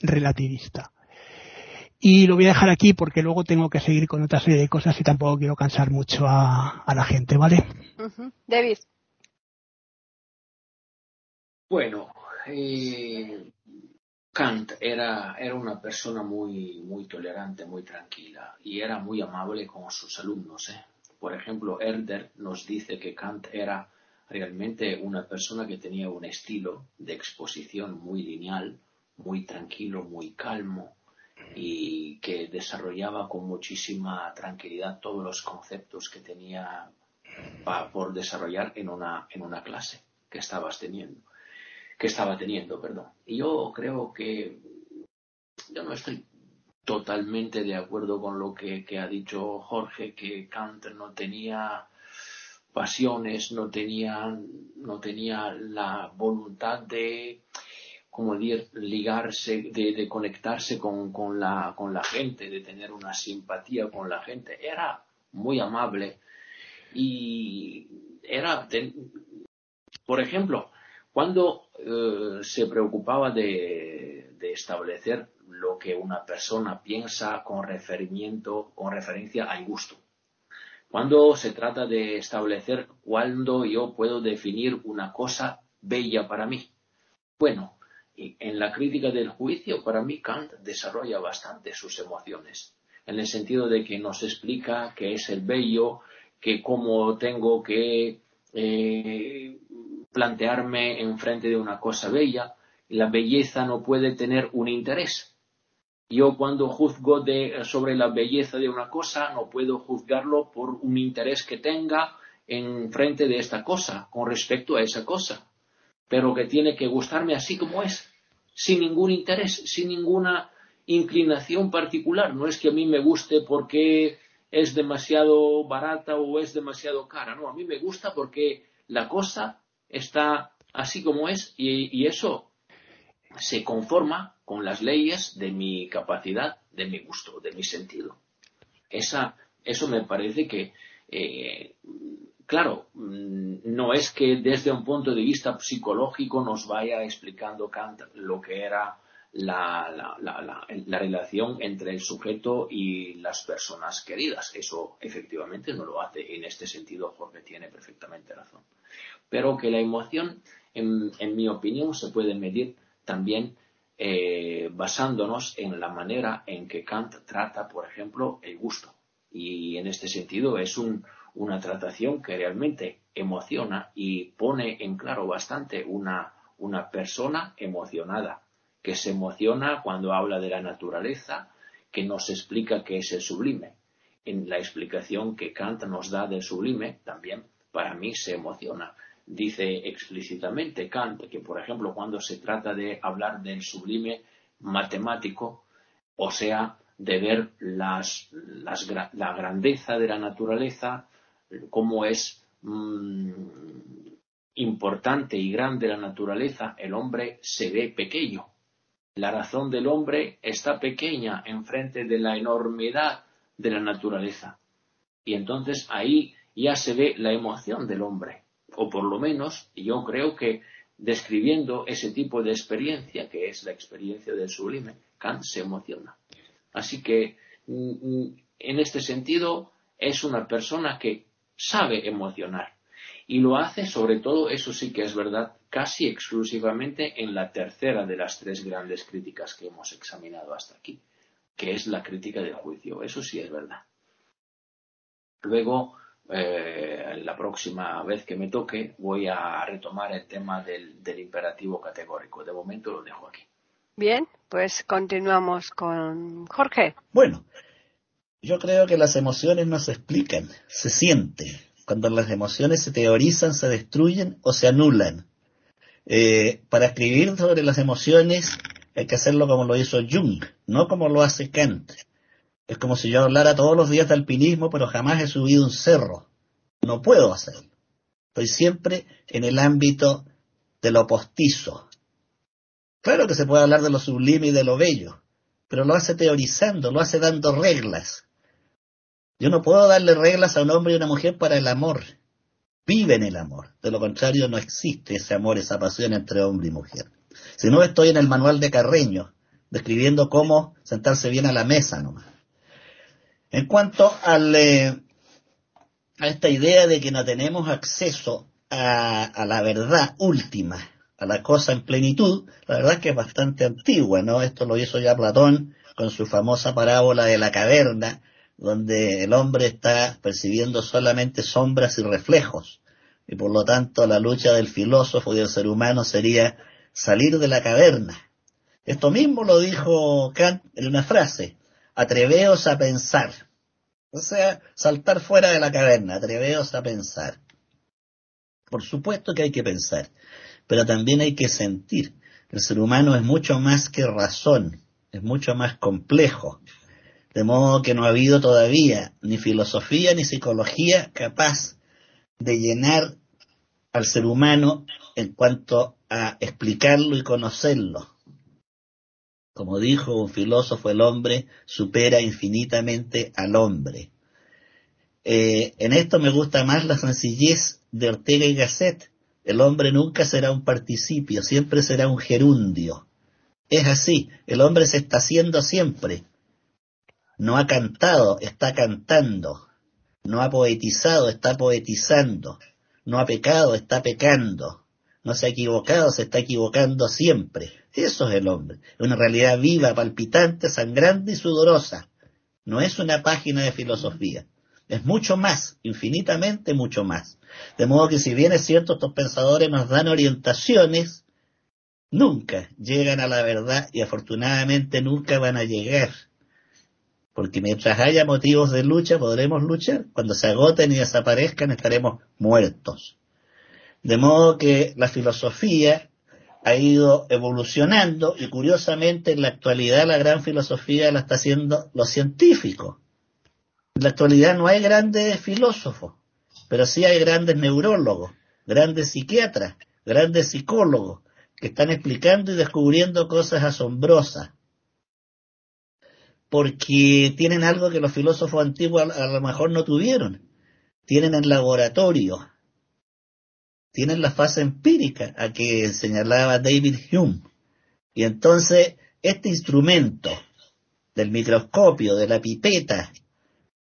relativista. Y lo voy a dejar aquí porque luego tengo que seguir con otra serie de cosas y tampoco quiero cansar mucho a, la gente, ¿vale? David. Bueno, eh, Kant era, era una persona muy, muy tolerante, muy tranquila y era muy amable con sus alumnos. ¿eh? Por ejemplo, Herder nos dice que Kant era realmente una persona que tenía un estilo de exposición muy lineal, muy tranquilo, muy calmo y que desarrollaba con muchísima tranquilidad todos los conceptos que tenía por desarrollar en una, en una clase que estabas teniendo, que estaba teniendo. Y yo creo que yo no estoy totalmente de acuerdo con lo que ha dicho Jorge, que Kant no tenía pasiones, no tenía, no tenía la voluntad de, ligarse, de, conectarse con, con, la, con la gente, de tener una simpatía con la gente. Era muy amable y era, por ejemplo, cuando eh, se preocupaba de, de, establecer lo que una persona piensa con referimiento, con referencia al gusto. Cuando se trata de establecer cuándo yo puedo definir una cosa bella para mí. Bueno, en la crítica del juicio, para mí Kant desarrolla bastante sus emociones, en el sentido de que nos explica qué es el bello, que cómo tengo que eh, plantearme enfrente de una cosa bella. La belleza no puede tener un interés, yo cuando juzgo sobre la belleza de una cosa no puedo juzgarlo por un interés que tenga en frente de esta cosa, con respecto a esa cosa, pero que tiene que gustarme así como es, sin ningún interés, sin ninguna inclinación particular. No es que a mí me guste porque es demasiado barata o es demasiado cara, no, a mí me gusta porque la cosa está así como es y eso se conforma con las leyes de mi capacidad, de mi gusto, de mi sentido. Esa, eso me parece que, eh, claro, mm, no es que desde un punto de vista psicológico nos vaya explicando Kant lo que era la, la, relación entre el sujeto y las personas queridas. Eso efectivamente no lo hace. En este sentido, Jorge tiene perfectamente razón. Pero que la emoción, en mi opinión, se puede medir también eh, basándonos en la manera en que Kant trata, por ejemplo, el gusto. Y en este sentido es una tratación que realmente emociona y pone en claro bastante una, una persona emocionada, que se emociona cuando habla de la naturaleza, que nos explica qué es el sublime. En la explicación que Kant nos da del sublime, también para mí se emociona. Dice explícitamente Kant que, por ejemplo, cuando se trata de hablar del sublime matemático, o sea, de ver la grandeza de la naturaleza, cómo es mm, importante y grande la naturaleza, el hombre se ve pequeño. La razón del hombre está pequeña enfrente de la enormidad de la naturaleza. Y entonces ahí ya se ve la emoción del hombre. O por lo menos yo creo que describiendo ese tipo de experiencia, que es la experiencia del sublime, Kant se emociona. Así que mm, mm, en este sentido es una persona que sabe emocionar. Y lo hace sobre todo, eso sí que es verdad, casi exclusivamente en la tercera de las tres grandes críticas que hemos examinado hasta aquí, que es la crítica del juicio. Eso sí es verdad. Luego, eh, la próxima vez que me toque, voy a retomar el tema del, del imperativo categórico. De momento lo dejo aquí. Bien, pues continuamos con Jorge. Bueno, yo creo que las emociones no se explican, se sienten. Cuando las emociones se teorizan, se destruyen o se anulan. Eh, para escribir sobre las emociones hay que hacerlo como lo hizo Jung, no como lo hace Kant. Es como si yo hablara todos los días de alpinismo, pero jamás he subido un cerro. No puedo hacerlo. Estoy siempre en el ámbito de lo postizo. Claro que se puede hablar de lo sublime y de lo bello, pero lo hace teorizando, lo hace dando reglas. Yo no puedo darle reglas a un hombre y una mujer para el amor. Viven el amor. De lo contrario, no existe ese amor, esa pasión entre hombre y mujer. Si no, estoy en el manual de Carreño, describiendo cómo sentarse bien a la mesa nomás. En cuanto al, eh, a esta idea de que no tenemos acceso a, a, la verdad última, a la cosa en plenitud, la verdad es que es bastante antigua, ¿no? Esto lo hizo ya Platón con su famosa parábola de la caverna, donde el hombre está percibiendo solamente sombras y reflejos, y por lo tanto la lucha del filósofo y del ser humano sería salir de la caverna. Esto mismo lo dijo Kant en una frase, atreveos a pensar. O sea, saltar fuera de la caverna, atreveos a pensar. Por supuesto que hay que pensar, pero también hay que sentir. El ser humano es mucho más que razón, es mucho más complejo. De modo que no ha habido todavía ni filosofía ni psicología capaz de llenar al ser humano en cuanto a explicarlo y conocerlo. Como dijo un filósofo, el hombre supera infinitamente al hombre. Eh, en esto me gusta más la sencillez de Ortega y Gasset. El hombre nunca será un participio, siempre será un gerundio. Es así, el hombre se está haciendo siempre, no ha cantado, está cantando. No ha poetizado, está poetizando. No ha pecado, está pecando. No se ha equivocado, se está equivocando siempre. Eso es el hombre. Una realidad viva, palpitante, sangrante y sudorosa. No es una página de filosofía. Es mucho más, infinitamente mucho más. De modo que si bien es cierto, estos pensadores nos dan orientaciones, nunca llegan a la verdad y afortunadamente nunca van a llegar porque mientras haya motivos de lucha podremos luchar, cuando se agoten y desaparezcan estaremos muertos. De modo que la filosofía ha ido evolucionando y curiosamente en la actualidad la gran filosofía la está haciendo los científicos. En la actualidad no hay grandes filósofos, pero sí hay grandes neurólogos, grandes psiquiatras, grandes psicólogos que están explicando y descubriendo cosas asombrosas porque tienen algo que los filósofos antiguos a, lo mejor no tuvieron. Tienen el laboratorio, tienen la fase empírica a que señalaba David Hume. Y entonces este instrumento del microscopio, de la pipeta,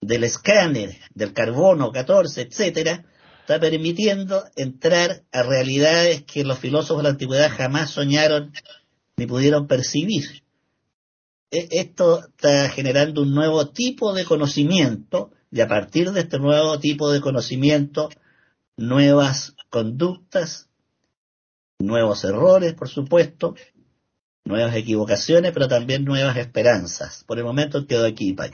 del escáner, del carbono 14, etcétera, está permitiendo entrar a realidades que los filósofos de la antigüedad jamás soñaron ni pudieron percibir. E, esto está generando un nuevo tipo de conocimiento y a partir de este nuevo tipo de conocimiento, nuevas conductas, nuevos errores, por supuesto, nuevas equivocaciones, pero también nuevas esperanzas. Por el momento quedo aquí, Pai.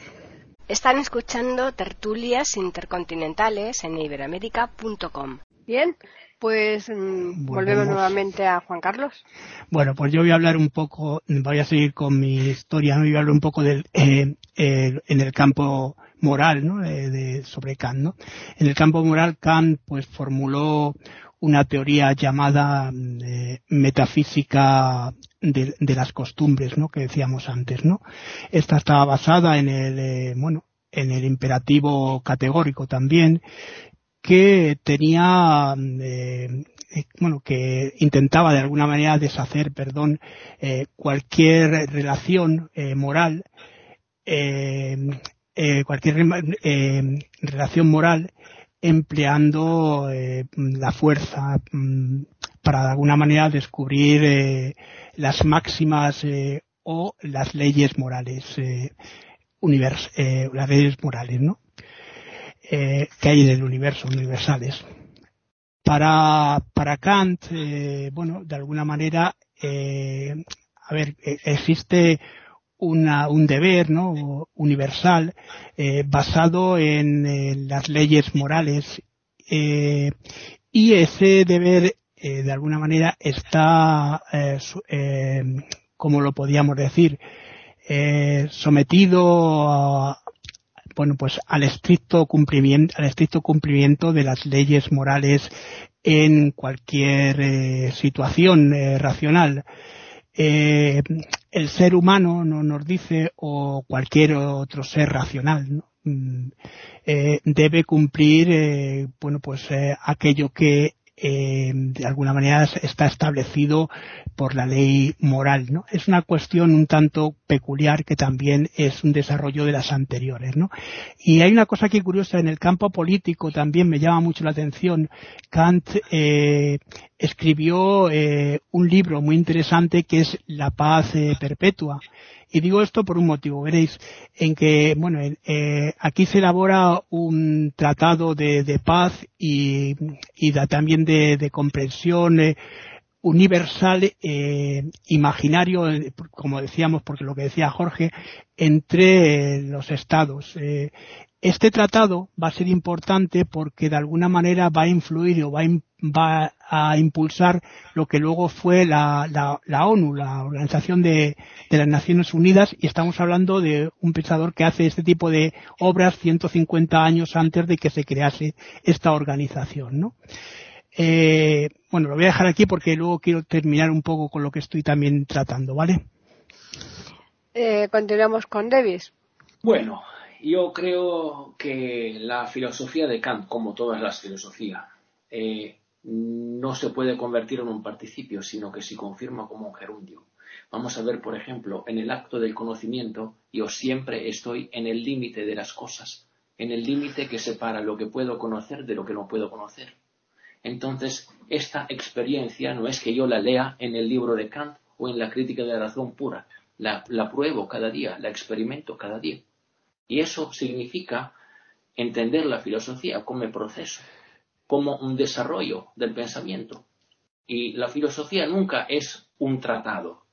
Están escuchando tertulias intercontinentales en iberamérica.com. Bien, pues mm, volvemos. nuevamente a Juan Carlos. Bueno, pues yo voy a hablar un poco, voy a seguir con mi historia, voy a hablar un poco del, eh, en el campo moral, ¿no? De, sobre Kant. En el campo moral, Kant, pues formuló una teoría llamada eh, metafísica de, las costumbres, ¿no? Que decíamos antes, ¿no? Esta estaba basada en el, eh, bueno, en el imperativo categórico también, que tenía, eh, bueno, que intentaba de alguna manera deshacer, perdón, cualquier relación moral, cualquier relación moral empleando eh, la fuerza mm, para de alguna manera descubrir eh, las máximas eh, o las leyes morales univers las leyes morales no que hay en el universo universales para para Kant bueno de alguna manera a ver existe un deber ¿no? universal eh, basado en, las leyes morales eh, y ese deber eh, de alguna manera está como lo podíamos decir sometido bueno pues al estricto cumplimiento al estricto cumplimiento de las leyes morales en cualquier situación racional eh, el ser humano no nos dice o cualquier otro ser racional mm, eh, debe cumplir eh, bueno pues aquello que de alguna manera está establecido por la ley moral, ¿no? Es una cuestión un tanto peculiar que también es un desarrollo de las anteriores, ¿no? Y hay una cosa que curiosa en el campo político también me llama mucho la atención. Kant escribió eh, un libro muy interesante que es La paz perpetua y digo esto por un motivo, veréis, en que, bueno, eh, aquí se elabora un tratado de, paz y, y también de, comprensión eh, universal, eh, imaginario, como decíamos, porque lo que decía Jorge, entre los estados. Este tratado va a ser importante porque de alguna manera va a influir o va a, impulsar lo que luego fue la, ONU, la Organización de, las Naciones Unidas, y estamos hablando de un pensador que hace este tipo de obras 150 años antes de que se crease esta organización, ¿no? Eh, bueno, lo voy a dejar aquí porque luego quiero terminar un poco con lo que estoy también tratando, ¿vale? Eh, continuamos con Davis. Bueno, yo creo que la filosofía de Kant, como todas las filosofías, eh, no se puede convertir en un participio, sino que se confirma como un gerundio. Vamos a ver, por ejemplo, en el acto del conocimiento, yo siempre estoy en el límite de las cosas, en el límite que separa lo que puedo conocer de lo que no puedo conocer. Entonces, esta experiencia no es que yo la lea en el libro de Kant o en la crítica de la razón pura, la pruebo cada día, la experimento cada día. Y eso significa entender la filosofía como proceso, como un desarrollo del pensamiento. Y la filosofía nunca es un tratado.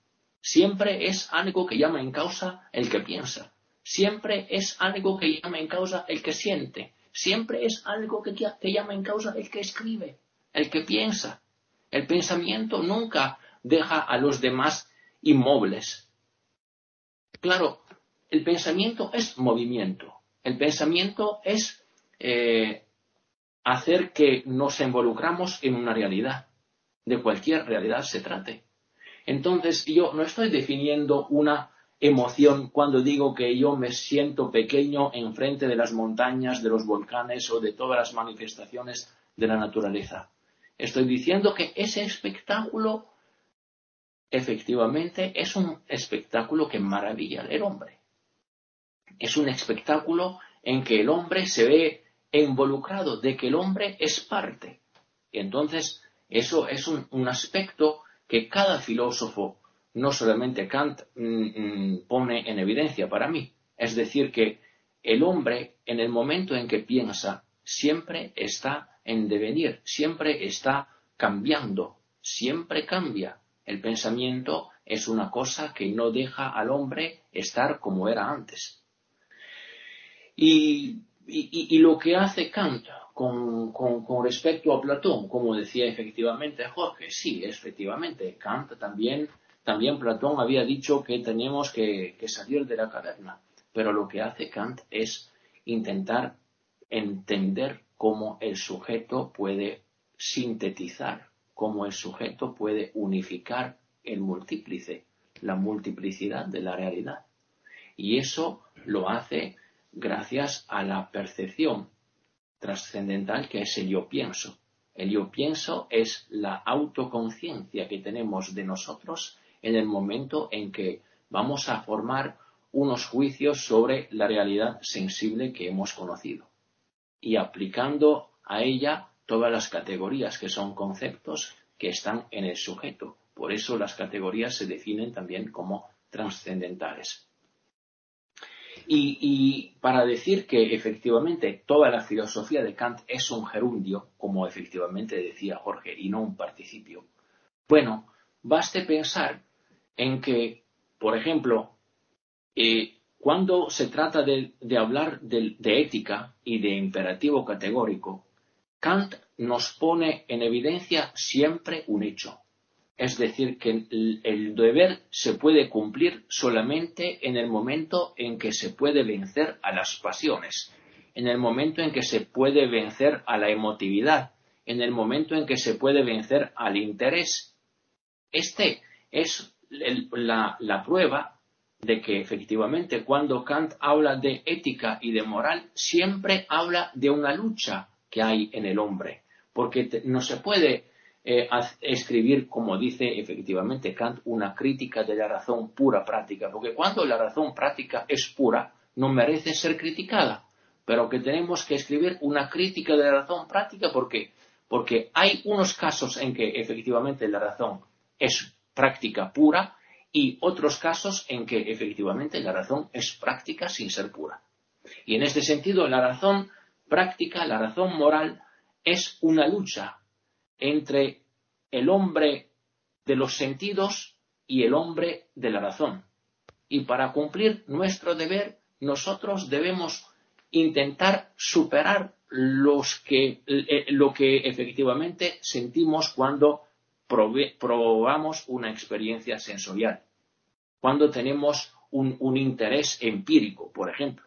Siempre es algo que llama en causa el que piensa. Siempre es algo que llama en causa el que siente. Siempre es algo que, que llama en causa el que escribe, el que piensa. El pensamiento nunca deja a los demás inmóviles. Claro, el pensamiento es movimiento. El pensamiento es eh, hacer que nos involucramos en una realidad, de cualquier realidad se trate. Entonces, yo no estoy definiendo una emoción cuando digo que yo me siento pequeño enfrente de las montañas, de los volcanes o de todas las manifestaciones de la naturaleza. Estoy diciendo que ese espectáculo efectivamente es un espectáculo que maravilla al hombre es un espectáculo en que el hombre se ve involucrado, de que el hombre es parte. Entonces, eso es un, aspecto que cada filósofo no solamente Kant mm, mm, pone en evidencia para mí. Es decir, que el hombre, en el momento en que piensa, siempre está en devenir, siempre está cambiando, siempre cambia. El pensamiento es una cosa que no deja al hombre estar como era antes. Y, lo que hace Kant con, respecto a Platón, como decía efectivamente Jorge, sí, efectivamente, Kant también, también Platón había dicho que teníamos que, que salir de la caverna, pero lo que hace Kant es intentar entender cómo el sujeto puede sintetizar, cómo el sujeto puede unificar el múltiplice, la multiplicidad de la realidad. Y eso lo hace gracias a la percepción trascendental que es el yo pienso. El yo pienso es la autoconciencia que tenemos de nosotros en el momento en que vamos a formar unos juicios sobre la realidad sensible que hemos conocido y aplicando a ella todas las categorías que son conceptos que están en el sujeto. Por eso las categorías se definen también como trascendentales. Y, para decir que efectivamente toda la filosofía de Kant es un gerundio, como efectivamente decía Jorge, y no un participio, bueno, baste pensar en que, por ejemplo, eh, cuando se trata de, hablar de, ética y de imperativo categórico, Kant nos pone en evidencia siempre un hecho. Es decir, que el, deber se puede cumplir solamente en el momento en que se puede vencer a las pasiones, en el momento en que se puede vencer a la emotividad, en el momento en que se puede vencer al interés. Este es la prueba de que efectivamente cuando Kant habla de ética y de moral, siempre habla de una lucha que hay en el hombre, porque no se puede eh, escribir, como dice efectivamente Kant, una crítica de la razón pura práctica, porque cuando la razón práctica es pura, no merece ser criticada, pero que tenemos que escribir una crítica de la razón práctica porque porque hay unos casos en que efectivamente la razón es práctica pura y otros casos en que efectivamente la razón es práctica sin ser pura. Y en este sentido, la razón práctica, la razón moral, es una lucha entre el hombre de los sentidos y el hombre de la razón. Y para cumplir nuestro deber, nosotros debemos intentar superar eh, lo que efectivamente sentimos cuando probamos una experiencia sensorial cuando tenemos un, interés empírico, por ejemplo.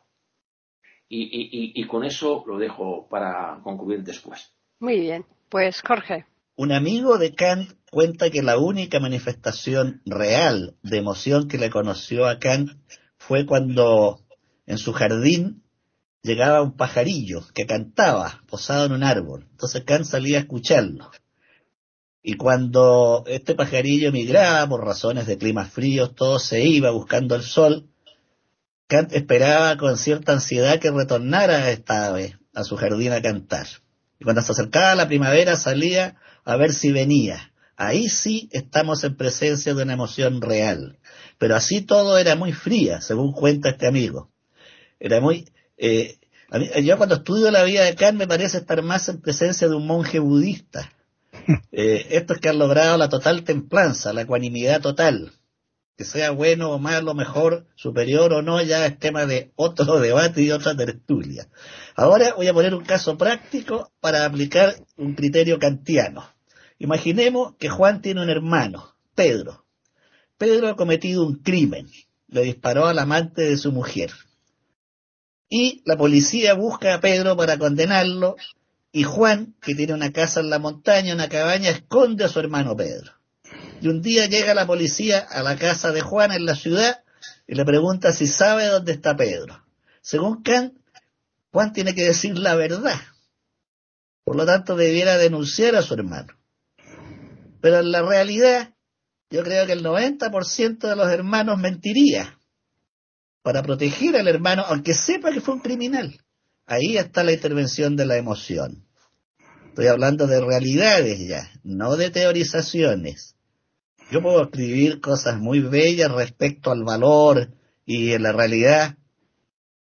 Y, con eso lo dejo para concluir después. Muy bien, pues Jorge. Un amigo de Kant cuenta que la única manifestación real de emoción que le conoció a Kant fue cuando en su jardín llegaba un pajarillo que cantaba posado en un árbol. Entonces Kant salía a escucharlo. Y cuando este pajarillo migraba por razones de climas fríos, todo se iba buscando el sol, Kant esperaba con cierta ansiedad que retornara esta ave a su jardín a cantar. Y cuando se acercaba la primavera salía a ver si venía. Ahí sí estamos en presencia de una emoción real. Pero así todo era muy fría, según cuenta este amigo. Era muy... Eh, yo cuando estudio la vida de Kant me parece estar más en presencia de un monje budista eh, estos que han logrado la total templanza, la ecuanimidad total, que sea bueno o malo, mejor, superior o no, ya es tema de otro debate y otra tertulia. Ahora voy a poner un caso práctico para aplicar un criterio kantiano. Imaginemos que Juan tiene un hermano, Pedro. Pedro ha cometido un crimen, le disparó al amante de su mujer. Y la policía busca a Pedro para condenarlo y Juan, que tiene una casa en la montaña, una cabaña, esconde a su hermano Pedro. Y un día llega la policía a la casa de Juan en la ciudad y le pregunta si sabe dónde está Pedro. Según Kant, Juan tiene que decir la verdad. Por lo tanto, debiera denunciar a su hermano. Pero en la realidad, yo creo que el 90% de los hermanos mentiría para proteger al hermano, aunque sepa que fue un criminal. Ahí está la intervención de la emoción. Estoy hablando de realidades ya, no de teorizaciones. Yo puedo escribir cosas muy bellas respecto al valor y en la realidad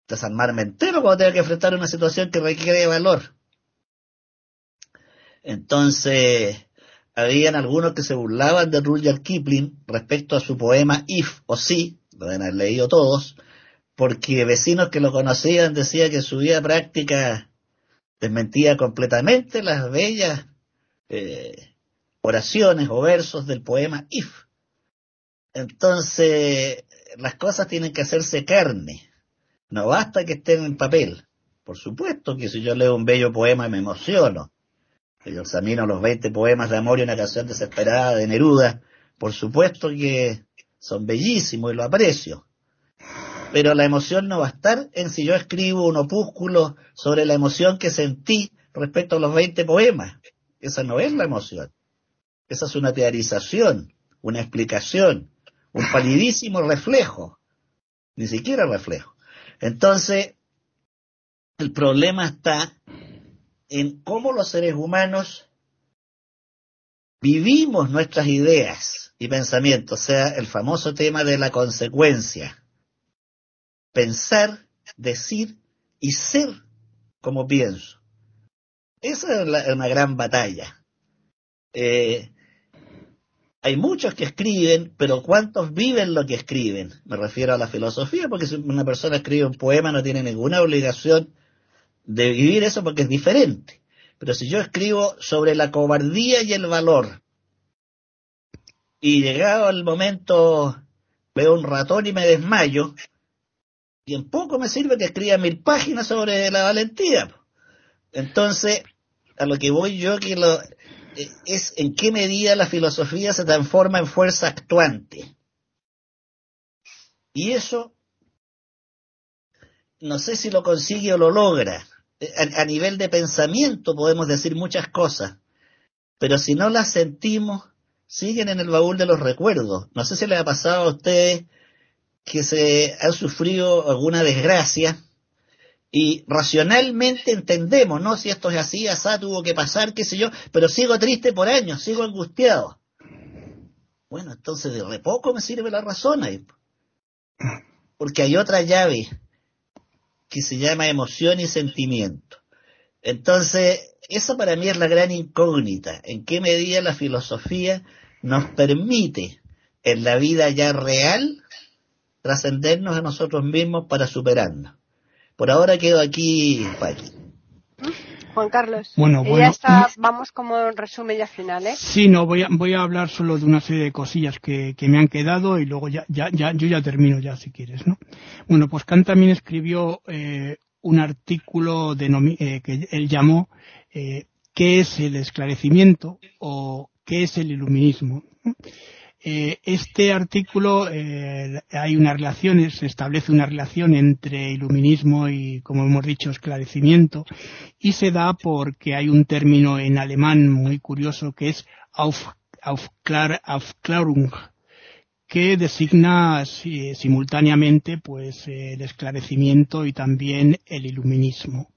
desarmarme entero cuando tenga que enfrentar una situación que requiere valor. Entonces, habían algunos que se burlaban de Rudyard Kipling respecto a su poema If o Sí, lo deben haber leído todos, porque vecinos que lo conocían decían que su vida práctica desmentía completamente las bellas eh, oraciones o versos del poema If. Entonces, las cosas tienen que hacerse carne. No basta que estén en papel. Por supuesto que si yo leo un bello poema me emociono. Yo examino los 20 poemas de amor y una canción desesperada de Neruda. Por supuesto que son bellísimos y lo aprecio. Pero la emoción no va a estar en si yo escribo un opúsculo sobre la emoción que sentí respecto a los 20 poemas. Esa no es la emoción. Esa es una teorización, una explicación, un palidísimo reflejo. Ni siquiera reflejo. Entonces, el problema está en cómo los seres humanos vivimos nuestras ideas y pensamientos, o sea, el famoso tema de la consecuencia. Pensar, decir y ser como pienso. Esa es una gran batalla. Eh, hay muchos que escriben, pero ¿cuántos viven lo que escriben? Me refiero a la filosofía, porque si una persona escribe un poema no tiene ninguna obligación de vivir eso porque es diferente. Pero si yo escribo sobre la cobardía y el valor, y llegado el momento veo un ratón y me desmayo, y en poco me sirve que escriba mil páginas sobre la valentía. Entonces, a lo que voy yo que lo, es en qué medida la filosofía se transforma en fuerza actuante. Y eso, no sé si lo consigue o lo logra a, nivel de pensamiento podemos decir muchas cosas, pero si no las sentimos, siguen en el baúl de los recuerdos. No sé si les ha pasado a ustedes que se han sufrido alguna desgracia y racionalmente entendemos, ¿no? Si esto es así, asá tuvo que pasar, qué sé yo, pero sigo triste por años, sigo angustiado. Bueno, entonces de repoco me sirve la razón ahí. Porque hay otra llave que se llama emoción y sentimiento. Entonces, eso para mí es la gran incógnita, en qué medida la filosofía nos permite en la vida ya real trascendernos a nosotros mismos para superarnos. Por ahora quedo aquí, Juan Carlos. Bueno, bueno. Ya está, vamos como en resumen ya final, ¿eh? Sí, no, voy a, voy a hablar solo de una serie de cosillas que, que me han quedado y luego ya, ya, ya, yo ya termino ya si quieres, ¿no? Bueno, pues Kant también escribió eh, un artículo eh, que él llamó eh, ¿Qué es el esclarecimiento? o ¿Qué es el iluminismo? Eh, este artículo eh, hay una relación, se establece una relación entre iluminismo y, como hemos dicho, esclarecimiento, y se da porque hay un término en alemán muy curioso que es auf, que designa simultáneamente pues el esclarecimiento y también el iluminismo.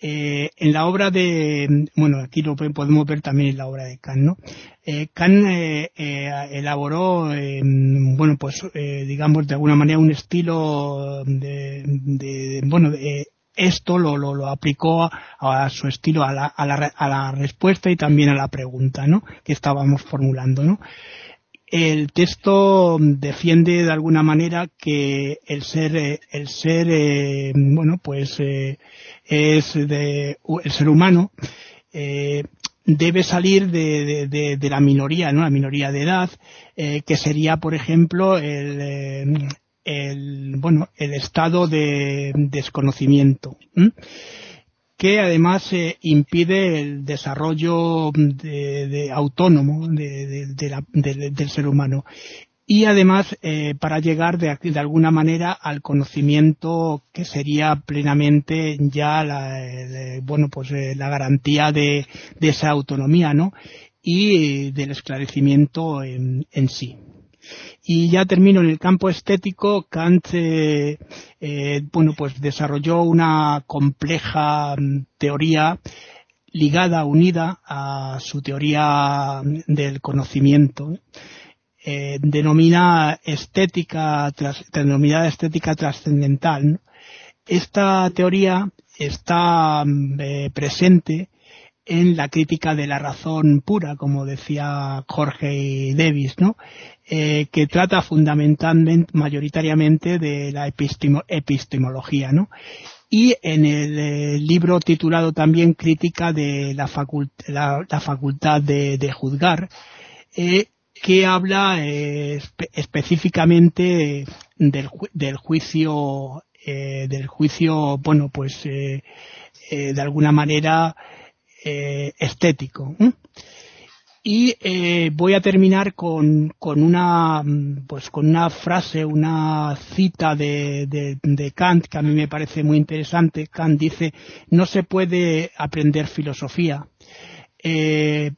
Eh, en la obra de, bueno, aquí lo podemos ver también en la obra de Kant, ¿no? Eh, Kant eh, elaboró, bueno, pues, digamos, de alguna manera un estilo de, de bueno, esto lo, lo, lo aplicó a, su estilo, a la, a, la, a la respuesta y también a la pregunta, ¿no? Que estábamos formulando, ¿no? El texto defiende de alguna manera que el ser el ser bueno pues es de, el ser humano, eh, debe salir de, de, la minoría, ¿no? La minoría de edad, eh, que sería, por ejemplo, el, eh, el, bueno, el estado de desconocimiento, que además impide el desarrollo de, autónomo del ser humano. Y además eh, para llegar de, de, alguna manera al conocimiento que sería plenamente ya la, bueno pues eh, la garantía de, esa autonomía no y eh, del esclarecimiento en, en, sí y ya termino en el campo estético Kant eh, bueno pues desarrolló una compleja mm, teoría ligada, unida a su teoría del conocimiento. Eh, estética, denominada estética trascendental. Esta teoría está eh, presente en la crítica de la razón pura, como decía Jorge Davis, ¿no? Eh, que trata fundamentalmente, mayoritariamente de la epistemología, ¿no? Y en el eh, libro titulado también Crítica de la, facultad de, juzgar, eh, que habla específicamente del, juicio, del juicio, bueno, pues de alguna manera eh, estético. Y eh, voy a terminar una pues con una frase, una cita de, Kant que a mí me parece muy interesante. Kant dice no se puede aprender filosofía. Eh,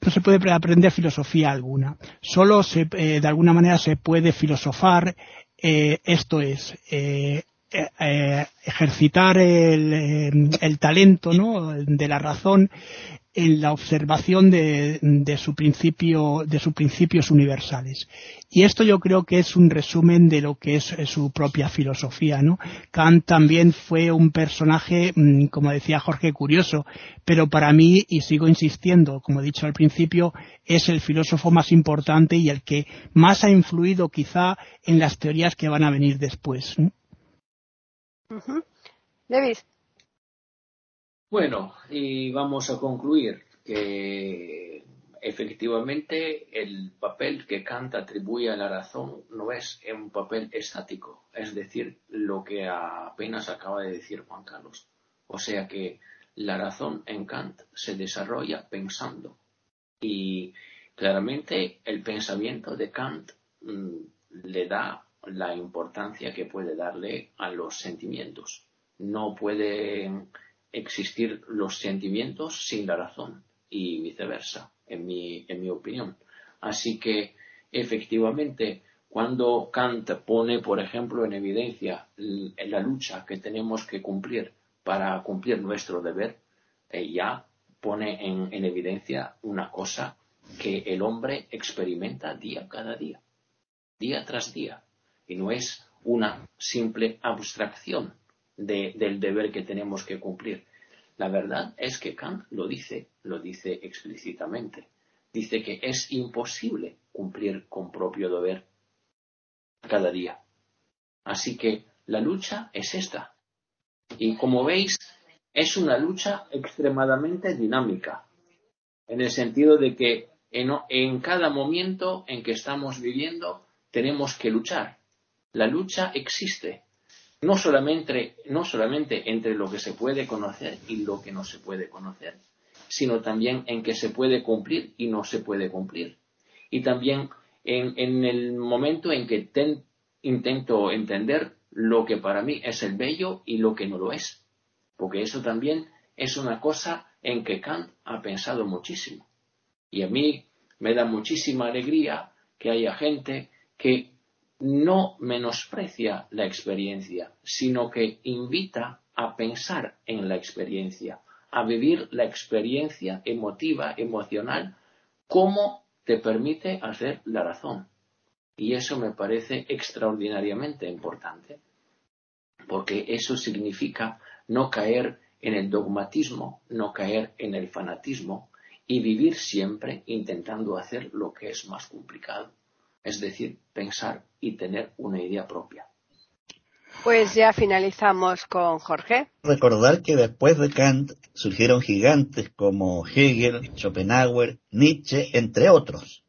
no se puede aprender filosofía alguna. Solo se, de alguna manera se puede filosofar. esto es eh, ejercitar el, el, talento ¿no? de la razón en la observación de, su principio, de sus principios universales. Y esto yo creo que es un resumen de lo que es, su propia filosofía, ¿no? Kant también fue un personaje, mm, como decía Jorge, curioso, pero para mí, y sigo insistiendo, como he dicho al principio, es el filósofo más importante y el que más ha influido quizá en las teorías que van a venir después. Bueno, y vamos a concluir que efectivamente el papel que Kant atribuye a la razón no es un papel estático, es decir, lo que apenas acaba de decir Juan Carlos. O sea que la razón en Kant se desarrolla pensando. Y claramente el pensamiento de Kant mm, le da la importancia que puede darle a los sentimientos. No pueden existir los sentimientos sin la razón y viceversa, en mi, en mi opinión. Así que, efectivamente, cuando Kant pone, por ejemplo, en evidencia la lucha que tenemos que cumplir para cumplir nuestro deber, eh, ya pone en, en evidencia una cosa que el hombre experimenta día cada día, día tras día y no es una simple abstracción del deber que tenemos que cumplir. La verdad es que Kant lo dice, lo dice explícitamente. Dice que es imposible cumplir con propio deber cada día. Así que la lucha es esta. Y como veis, es una lucha extremadamente dinámica, en el sentido de que en, cada momento en que estamos viviendo tenemos que luchar la lucha existe, no solamente, no solamente entre lo que se puede conocer y lo que no se puede conocer, sino también en que se puede cumplir y no se puede cumplir. Y también en, el momento en que intento entender lo que para mí es el bello y lo que no lo es. Porque eso también es una cosa en que Kant ha pensado muchísimo. Y a mí me da muchísima alegría que haya gente que no menosprecia la experiencia, sino que invita a pensar en la experiencia, a vivir la experiencia emotiva, emocional, como te permite hacer la razón. Y eso me parece extraordinariamente importante, porque eso significa no caer en el dogmatismo, no caer en el fanatismo y vivir siempre intentando hacer lo que es más complicado es decir, pensar y tener una idea propia. Pues ya finalizamos con Jorge. Recordar que después de Kant surgieron gigantes como Hegel, Schopenhauer, Nietzsche, entre otros.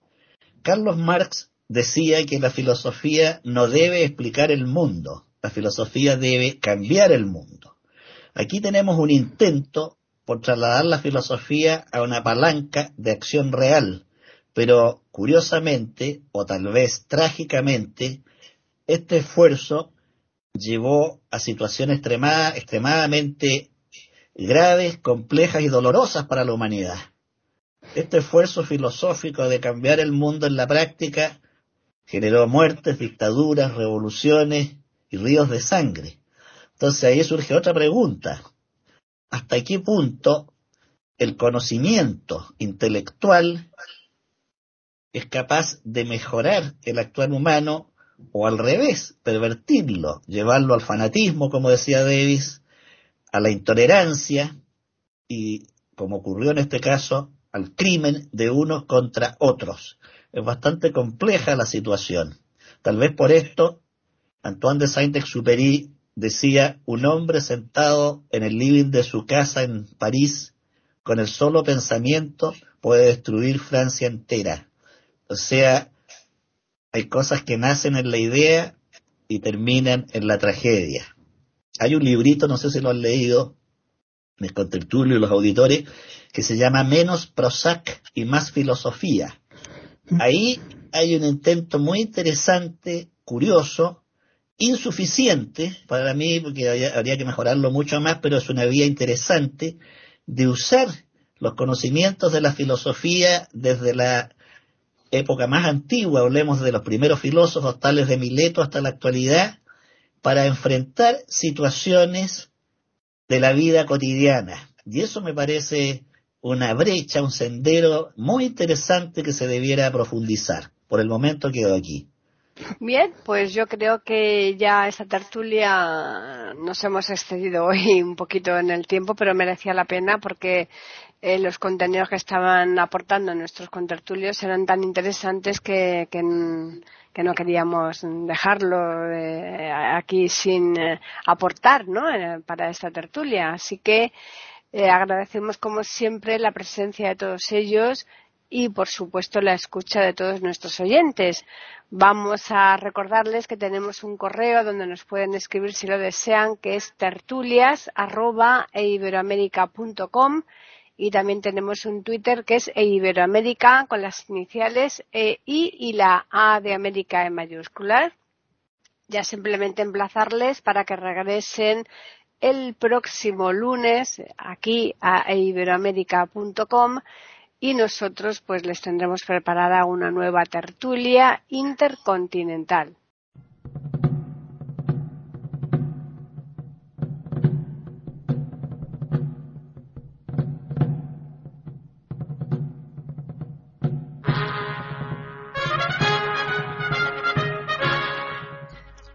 Carlos Marx decía que la filosofía no debe explicar el mundo, la filosofía debe cambiar el mundo. Aquí tenemos un intento por trasladar la filosofía a una palanca de acción real, pero curiosamente, o tal vez trágicamente, este esfuerzo llevó a situaciones extremadamente graves, complejas y dolorosas para la humanidad. Este esfuerzo filosófico de cambiar el mundo en la práctica generó muertes, dictaduras, revoluciones y ríos de sangre. Entonces ahí surge otra pregunta. ¿Hasta qué punto el conocimiento intelectual es capaz de mejorar el actual humano o al revés, pervertirlo, llevarlo al fanatismo, como decía Davis, a la intolerancia y, como ocurrió en este caso, al crimen de unos contra otros. Es bastante compleja la situación. Tal vez por esto, Antoine de Saint-Exupéry decía, un hombre sentado en el living de su casa en París, con el solo pensamiento, puede destruir Francia entera. O sea, hay cosas que nacen en la idea y terminan en la tragedia. Hay un librito, no sé si lo han leído, mis contertulios y los auditores, que se llama Menos Prozac y más filosofía. Ahí hay un intento muy interesante, curioso, insuficiente para mí, porque habría que mejorarlo mucho más, pero es una vía interesante de usar los conocimientos de la filosofía desde la época más antigua, hablemos de los primeros filósofos tales de Mileto hasta la actualidad, para enfrentar situaciones de la vida cotidiana. Y eso me parece una brecha, un sendero muy interesante que se debiera profundizar. Por el momento quedo aquí. Bien, pues yo creo que ya esta tertulia nos hemos excedido hoy un poquito en el tiempo, pero merecía la pena porque eh, los contenidos que estaban aportando nuestros contertulios eran tan interesantes que, que, no queríamos dejarlo eh, aquí sin eh, aportar ¿no? para esta tertulia. Así que agradecemos como siempre la presencia de todos ellos y por supuesto la escucha de todos nuestros oyentes. Vamos a recordarles que tenemos un correo donde nos pueden escribir si lo desean, que es tertulias@iberoamerica.com y también tenemos un Twitter que es Iberoamérica con las iniciales EI y la A de América en mayúsculas. Ya simplemente emplazarles para que regresen el próximo lunes aquí a iberoamérica.com y nosotros pues les tendremos preparada una nueva tertulia intercontinental.